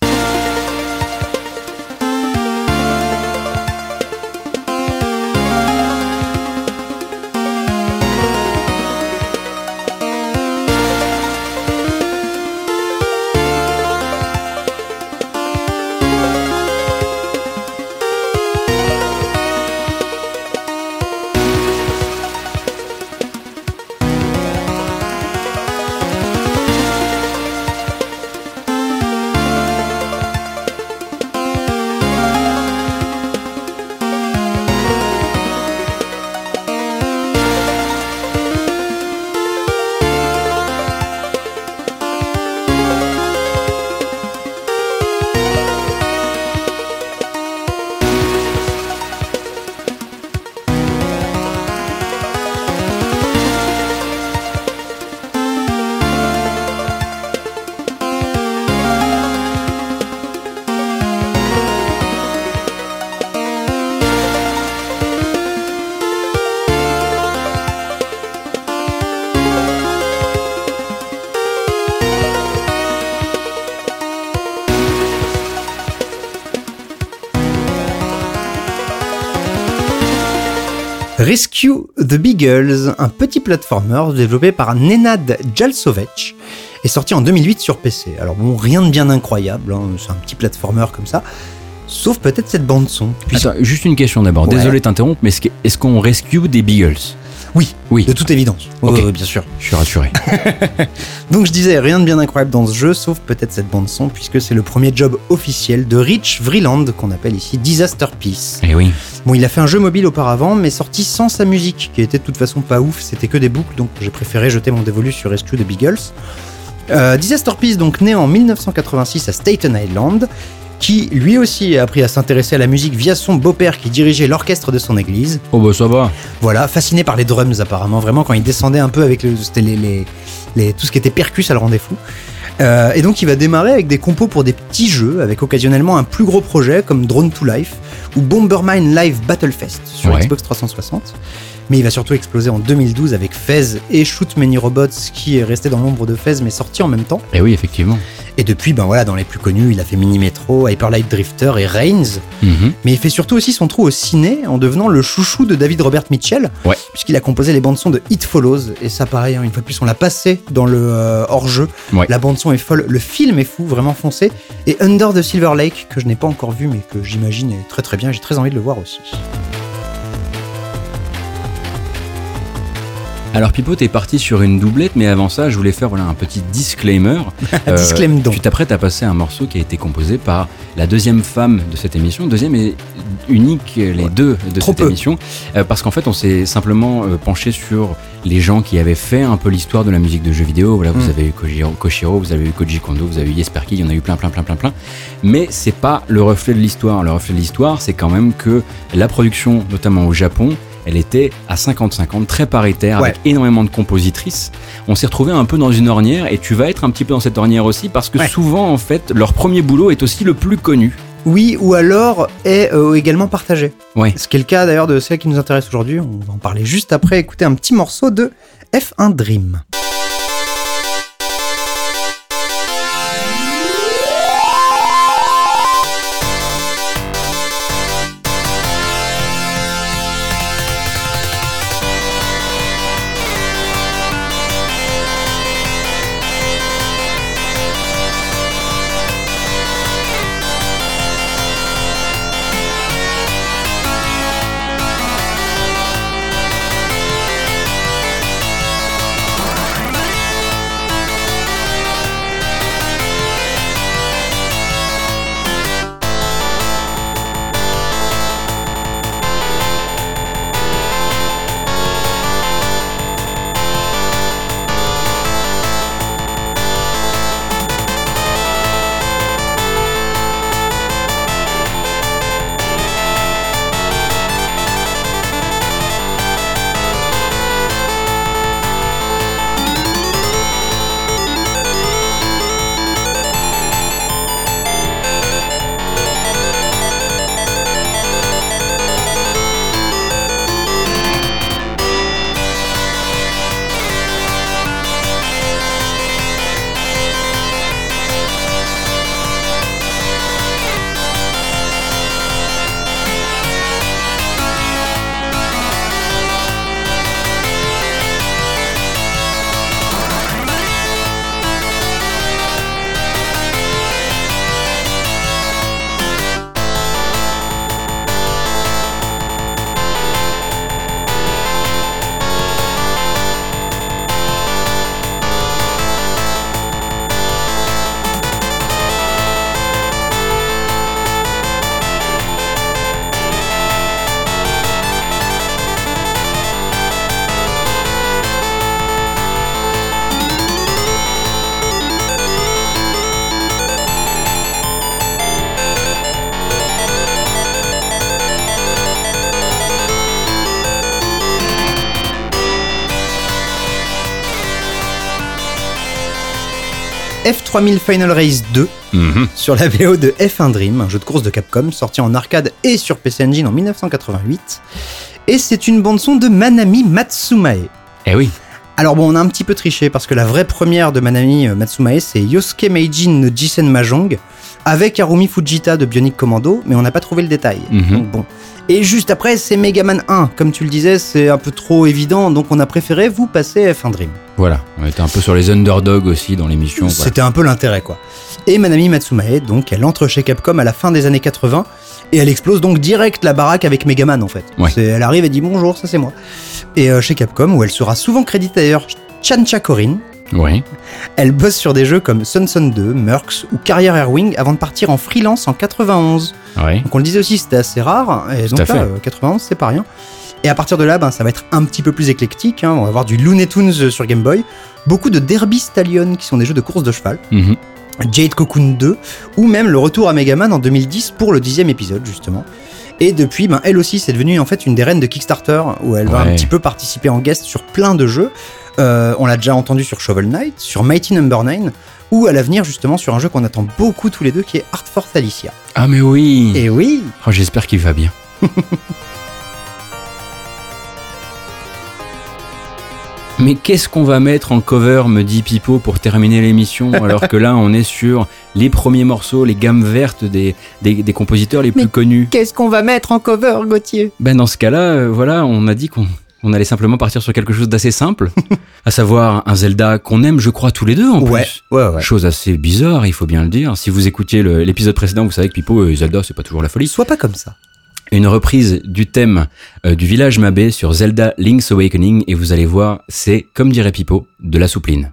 Rescue the Beagles, un petit platformer développé par Nenad Jalsovec, est sorti en 2008 sur PC. Alors bon, rien de bien incroyable, hein, c'est un petit platformer comme ça, sauf peut-être cette bande son. puisque- Attends, juste une question d'abord. Ouais. Désolé de t'interrompre, mais est-ce qu'on rescue des Beagles? Oui, Oui. de toute évidence. Ok. Ouais, ouais, bien sûr. Je suis rassuré. Donc je disais, rien de bien incroyable dans ce jeu, sauf peut-être cette bande son, puisque c'est le premier job officiel de Rich Vreeland, qu'on appelle ici Disaster Peace. Eh oui. Bon, il a fait un jeu mobile auparavant, mais sorti sans sa musique, qui était de toute façon pas ouf, c'était que des boucles, donc j'ai préféré jeter mon dévolu sur Rescue the Beagles. Euh, Disaster Peace, donc né en 1986 à Staten Island, qui lui aussi a appris à s'intéresser à la musique via son beau-père qui dirigeait l'orchestre de son église. Oh bah ça va. Voilà, fasciné par les drums apparemment, vraiment quand il descendait un peu avec le, les, les- les- tout ce qui était percus, ça le rendait fou. Euh, et donc il va démarrer avec des compos pour des petits jeux, avec occasionnellement un plus gros projet comme Drone to Life ou Bombermine Live Battlefest sur Ouais. Xbox 360. Mais il va surtout exploser en 2012 avec Fez et Shoot Many Robots qui est resté dans l'ombre de Fez mais sorti en même temps. Eh oui, effectivement. Et depuis, ben voilà, dans les plus connus, il a fait Mini Metro, Hyper Light Drifter et Reigns. Mhm. Mais il fait surtout aussi son trou au ciné en devenant le chouchou de David Robert Mitchell. Ouais. Puisqu'il a composé les bandes son de It Follows. Et ça, pareil, hein, une fois de plus, on l'a passé dans le euh, hors-jeu. Ouais. La bande son est folle, le film est fou, vraiment foncé. Et Under the Silver Lake, que je n'ai pas encore vu, mais que j'imagine est très très bien. J'ai très envie de le voir aussi. Alors Pipo, t'es parti sur une doublette, mais avant ça, je voulais faire voilà, un petit disclaimer. Euh, Disclaim donc. Tu t'apprêtes à passer un morceau qui a été composé par la deuxième femme de cette émission, deuxième et unique, les deux de Trop cette peu. émission, Euh, parce qu'en fait, on s'est simplement euh, penché sur les gens qui avaient fait un peu l'histoire de la musique de jeux vidéo. Voilà, vous Mm. avez eu Kojiro, Koshiro, vous avez eu Koji Kondo, vous avez eu Jesperki, il y en a eu plein, plein, plein, plein, plein. Mais c'est pas le reflet de l'histoire. Le reflet de l'histoire, c'est quand même que la production, notamment au Japon, elle était à 50-50, très paritaire, Ouais. avec énormément de compositrices. On s'est retrouvé un peu dans une ornière, et tu vas être un petit peu dans cette ornière aussi, parce que Ouais. souvent, en fait, leur premier boulot est aussi le plus connu. Oui, ou alors est euh, également partagé. Ouais. Ce qui est le cas d'ailleurs de celle qui nous intéresse aujourd'hui. On va en parler juste après. Écoutez un petit morceau de F1 Dream. F3000 Final Race 2 Mhm. sur la VO de F1 Dream, un jeu de course de Capcom sorti en arcade et sur PC Engine en 1988. Et c'est une bande-son de Manami Matsumae. Eh oui. Alors bon, on a un petit peu triché parce que la vraie première de Manami euh, Matsumae, c'est Yosuke Meijin no Jisen Mahjong avec Harumi Fujita de Bionic Commando, mais on n'a pas trouvé le détail. Mhm. Donc bon. Et juste après, c'est Mega Man 1. Comme tu le disais, c'est un peu trop évident, donc on a préféré vous passer F1 Dream. Voilà. On était un peu sur les underdogs aussi dans l'émission. voilà. C'était un peu l'intérêt, quoi. Et Manami Matsumae, donc, elle entre chez Capcom à la fin des années 80 et elle explose donc direct la baraque avec Megaman, en fait. Ouais. Elle arrive et dit bonjour, ça c'est moi. Et euh, chez Capcom, où elle sera souvent créditée d'ailleurs Chancha Korin, Oui. elle bosse sur des jeux comme Sun Sun 2, Mercs ou Carrier Airwing avant de partir en freelance en 91. Donc on le disait aussi, c'était assez rare. Et donc là, euh, 91, c'est pas rien. Et à partir de là, ben, ça va être un petit peu plus éclectique. hein. On va avoir du Looney Tunes euh, sur Game Boy, beaucoup de Derby Stallion qui sont des jeux de course de cheval, Mhm. Jade Cocoon 2, ou même le retour à Megaman en 2010 pour le dixième épisode justement. Et depuis, ben, elle aussi, c'est devenu en fait une des reines de Kickstarter, où elle va un petit peu participer en guest sur plein de jeux. Euh, on l'a déjà entendu sur Shovel Knight, sur Mighty Number 9, ou à l'avenir justement sur un jeu qu'on attend beaucoup tous les deux, qui est Art Force Alicia. Ah mais oui. Et oui, Oh, J'espère qu'il va bien. Mais qu'est-ce qu'on va mettre en cover, me dit Pipo, pour terminer l'émission, alors que là, on est sur les premiers morceaux, les gammes vertes des, des, des compositeurs les plus connus. qu'est-ce qu'on va mettre en cover, Gauthier? Ben dans ce cas-là, euh, voilà, on a dit qu'on on allait simplement partir sur quelque chose d'assez simple, à savoir un Zelda qu'on aime, je crois, tous les deux en Ouais, plus. ouais, ouais. Chose assez bizarre, il faut bien le dire. Si vous écoutiez l'épisode précédent, vous savez que Pipo et Zelda, c'est pas toujours la folie. Sois pas comme ça. Une reprise du thème euh, du village Mabé sur Zelda Link's Awakening, et vous allez voir, c'est, comme dirait Pipo, de la soupline.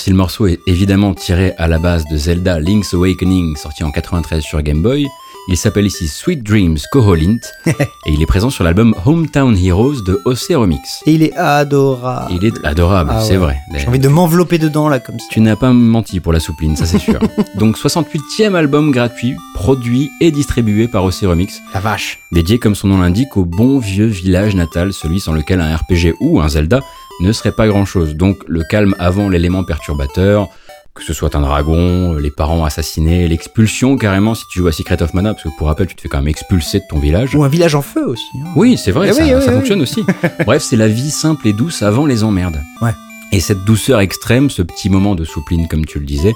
Si le morceau est évidemment tiré à la base de Zelda Link's Awakening sorti en 93 sur Game Boy, il s'appelle ici Sweet Dreams Koholint et il est présent sur l'album Hometown Heroes de OC Remix. Et il est adorable. Il est adorable, Ah c'est ouais. vrai. J'ai envie de m'envelopper dedans là comme ça. Tu n'as pas menti pour la soupline, ça c'est sûr. Donc 68e album gratuit, produit et distribué par OC Remix, La vache. dédié comme son nom l'indique au bon vieux village natal, celui sans lequel un RPG ou un Zelda ne serait pas grand-chose. Donc le calme avant l'élément perturbateur, que ce soit un dragon, les parents assassinés, l'expulsion carrément si tu joues à Secret of Mana, parce que pour rappel tu te fais quand même expulser de ton village. Ou un village en feu aussi. hein. Oui, c'est vrai, Eh ça, oui, oui, ça oui. fonctionne aussi. Bref, c'est la vie simple et douce avant les emmerdes. Ouais. Et cette douceur extrême, ce petit moment de soupline, comme tu le disais,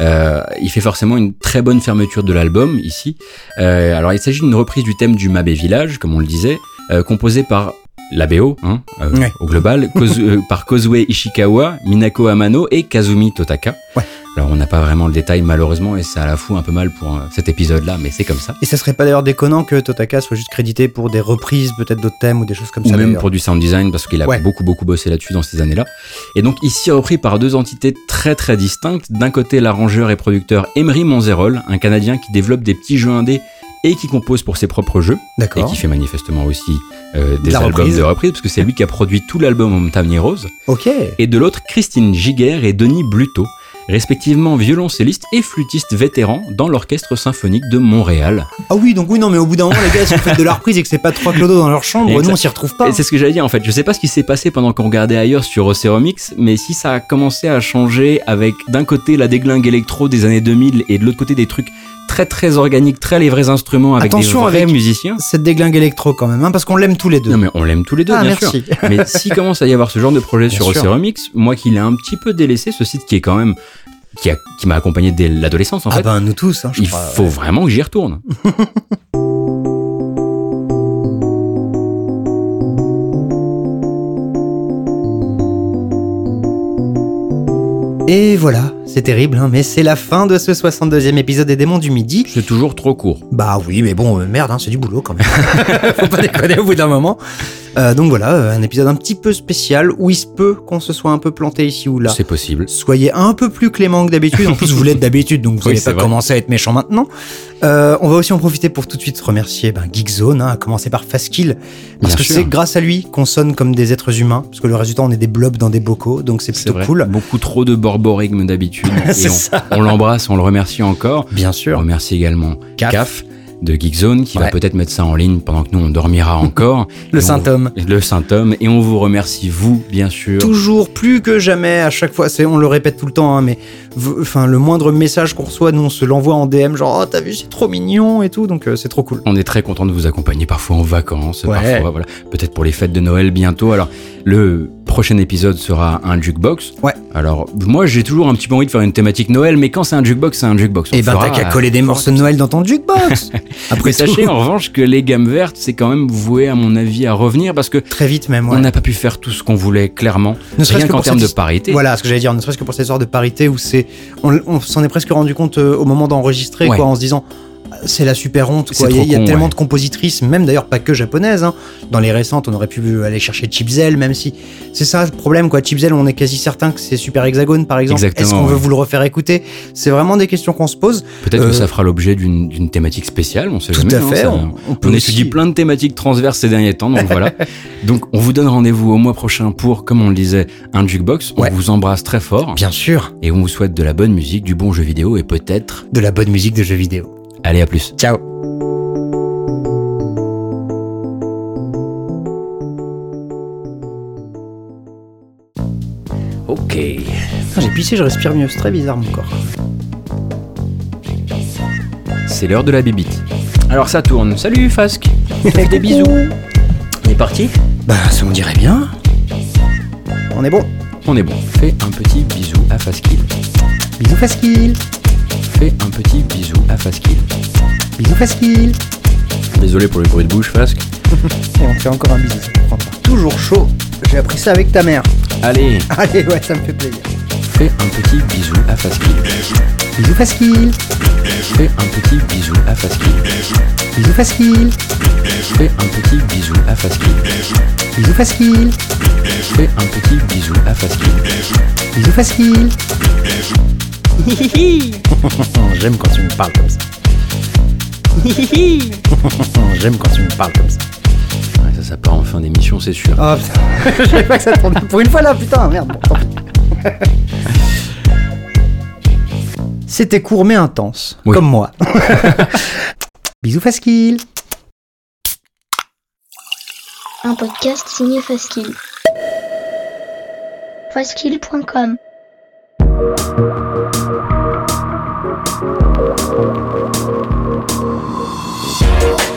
euh, il fait forcément une très bonne fermeture de l'album ici. Euh, alors, il s'agit d'une reprise du thème du Mabe Village, comme on le disait, euh, composé par la BO, hein, euh, Ouais. au global, Kozu- euh, par Kozue Ishikawa, Minako Amano et Kazumi Totaka. Ouais. Alors, on n'a pas vraiment le détail, malheureusement, et ça la fout un peu mal pour euh, cet épisode-là, mais c'est comme ça. Et ça serait pas d'ailleurs déconnant que Totaka soit juste crédité pour des reprises peut-être d'autres thèmes ou des choses comme ou ça. même d'ailleurs. pour du sound design parce qu'il a Ouais. beaucoup beaucoup bossé là-dessus dans ces années-là. Et donc ici repris par deux entités très très distinctes. D'un côté l'arrangeur et producteur Emery Monzerol, un Canadien qui développe des petits jeux indés et qui compose pour ses propres jeux et qui fait manifestement aussi euh, des albums reprise. de reprise parce que c'est lui qui a produit tout l'album Hometown Heroes. Ok. Et de l'autre Christine Giguer et Denis Bluto, respectivement violoncelliste et flûtiste vétérans dans l'orchestre symphonique de Montréal. Ah oui, donc oui, non, mais au bout d'un moment, les gars, si vous faites de la reprise et que c'est pas trois clodos dans leur chambre, Exact. nous on s'y retrouve pas. Et c'est ce que j'allais dire en fait. Je sais pas ce qui s'est passé pendant qu'on regardait ailleurs sur Oceromix, mais si ça a commencé à changer avec d'un côté la déglingue électro des années 2000 et de l'autre côté des trucs très très organiques, très les vrais instruments avec Attention des vrais avec- musiciens. Cette déglingue électro quand même, hein, parce qu'on l'aime tous les deux. Non mais on l'aime tous les deux ah, bien merci. sûr. Mais s'il commence à y avoir ce genre de projet Bien sur. Oceromix, moi qui l'ai un petit peu délaissé, ce site qui est quand même qui a- qui m'a accompagné dès l'adolescence en Ah fait. ben nous tous, hein, je il crois, faut ouais. vraiment que j'y retourne. Et voilà, c'est terrible, hein, mais c'est la fin de ce 62e épisode des Démons du Midi. C'est toujours trop court. Bah oui, mais bon, euh, merde, hein, c'est du boulot quand même. Faut pas déconner au bout d'un moment. Euh, donc voilà, euh, un épisode un petit peu spécial où il se peut qu'on se soit un peu planté ici ou là. C'est possible. Soyez un peu plus clément que d'habitude. En plus, vous l'êtes d'habitude, donc vous Oui, n'allez c'est pas vrai. commencer à être méchant maintenant. Euh, on va aussi en profiter pour tout de suite remercier ben, Geekzone, hein, à commencer par Fastkill, parce Bien que c'est grâce à lui qu'on sonne comme des êtres humains, parce que le résultat, on est des blobs dans des bocaux, donc c'est C'est plutôt vrai. cool. Beaucoup trop de borborigme d'habitude. Et on-. On l'embrasse, on le remercie encore. Bien On sûr. remercie également Caf. CAF, de Geekzone qui Ouais. va peut-être mettre ça en ligne pendant que nous on dormira encore. Le on- symptôme. Le symptôme. Et on vous remercie, vous, bien sûr. Toujours plus que jamais, à chaque fois, on le répète tout le temps, hein, mais enfin, le moindre message qu'on reçoit, nous on se l'envoie en DM, genre oh t'as vu c'est trop mignon et tout, donc euh, c'est trop cool. On est très content de vous accompagner, parfois en vacances, Ouais. parfois, voilà, peut-être pour les fêtes de Noël bientôt. Alors, le prochain épisode sera un jukebox. Ouais. Alors, moi, j'ai toujours un petit peu envie de faire une thématique Noël, mais quand c'est un jukebox, c'est un jukebox. On Et ben fera- t'as qu'à coller des morceaux de Noël dans ton jukebox. Après sachez en revanche que les gammes vertes, c'est quand même voué, à mon avis, à revenir parce que très vite même. ouais. on n'a pas pu faire tout ce qu'on voulait, clairement. Ne serait-ce Rien que qu'en termes de parité. Voilà ce que j'allais dire, ne serait-ce que pour cette histoire de parité où c'est, on, on s'en est presque rendu compte euh, au moment d'enregistrer, Ouais. quoi, en se disant, c'est la super honte, quoi. Il y a, trop il y a con, tellement ouais. de compositrices, même d'ailleurs pas que japonaises. hein. Dans les récentes, on aurait pu aller chercher Chipzel, même si c'est ça le problème, quoi. Chipzel, on est quasi certain que c'est Super Hexagone, par exemple. Est-ce qu'on veut vous le refaire écouter? C'est vraiment des questions qu'on se pose. Peut-être Euh, que ça fera l'objet d'une thématique spéciale, on sait Tout jamais. à hein, fait. on, on peut On aussi- étudie plein de thématiques transverses ces derniers temps, donc voilà. Donc on vous donne rendez-vous au mois prochain pour, comme on le disait, un jukebox. On Ouais. vous embrasse très fort Bien sûr, et on vous souhaite de la bonne musique, du bon jeu vidéo et peut-être. de la bonne musique de jeux vidéo. Allez, à plus. Ciao. Ok. J'ai pissé, je respire mieux. C'est très bizarre mon corps. C'est l'heure de la bibite. Alors ça tourne. Salut Fasque. Fais des bisous. On est parti Bah, ça on dirait bien. On est bon. On est bon. Fais un petit bisou à Faskill. Bisous Faskill. Fais un petit bisou à Faskill. Bisous Faskill. Désolé pour le bruit de bouche, Fasque. Et on fait encore un bisou. Toujours chaud. J'ai appris ça avec ta mère. Allez, Allez, ouais, ça me fait plaisir. fais un petit bisou à Faskill. Bisous Faskill. Fais un petit bisou à Faskill. Bisous Faskill. Fais un petit bisou à Faskill. Bisous Faskill. Fais un petit bisou à Faskill. Bisous Faskill. J'aime quand tu me parles comme ça. J'aime quand tu me parles comme ça. Ouais, ça, ça part en fin d'émission, c'est sûr. Oh putain, je savais pas que ça tournait pour une fois là, putain, merde. Bon, tant pis. C'était court mais intense, Oui. comme moi. Bisous Faskill. Un podcast signé Faskill. Faskill.com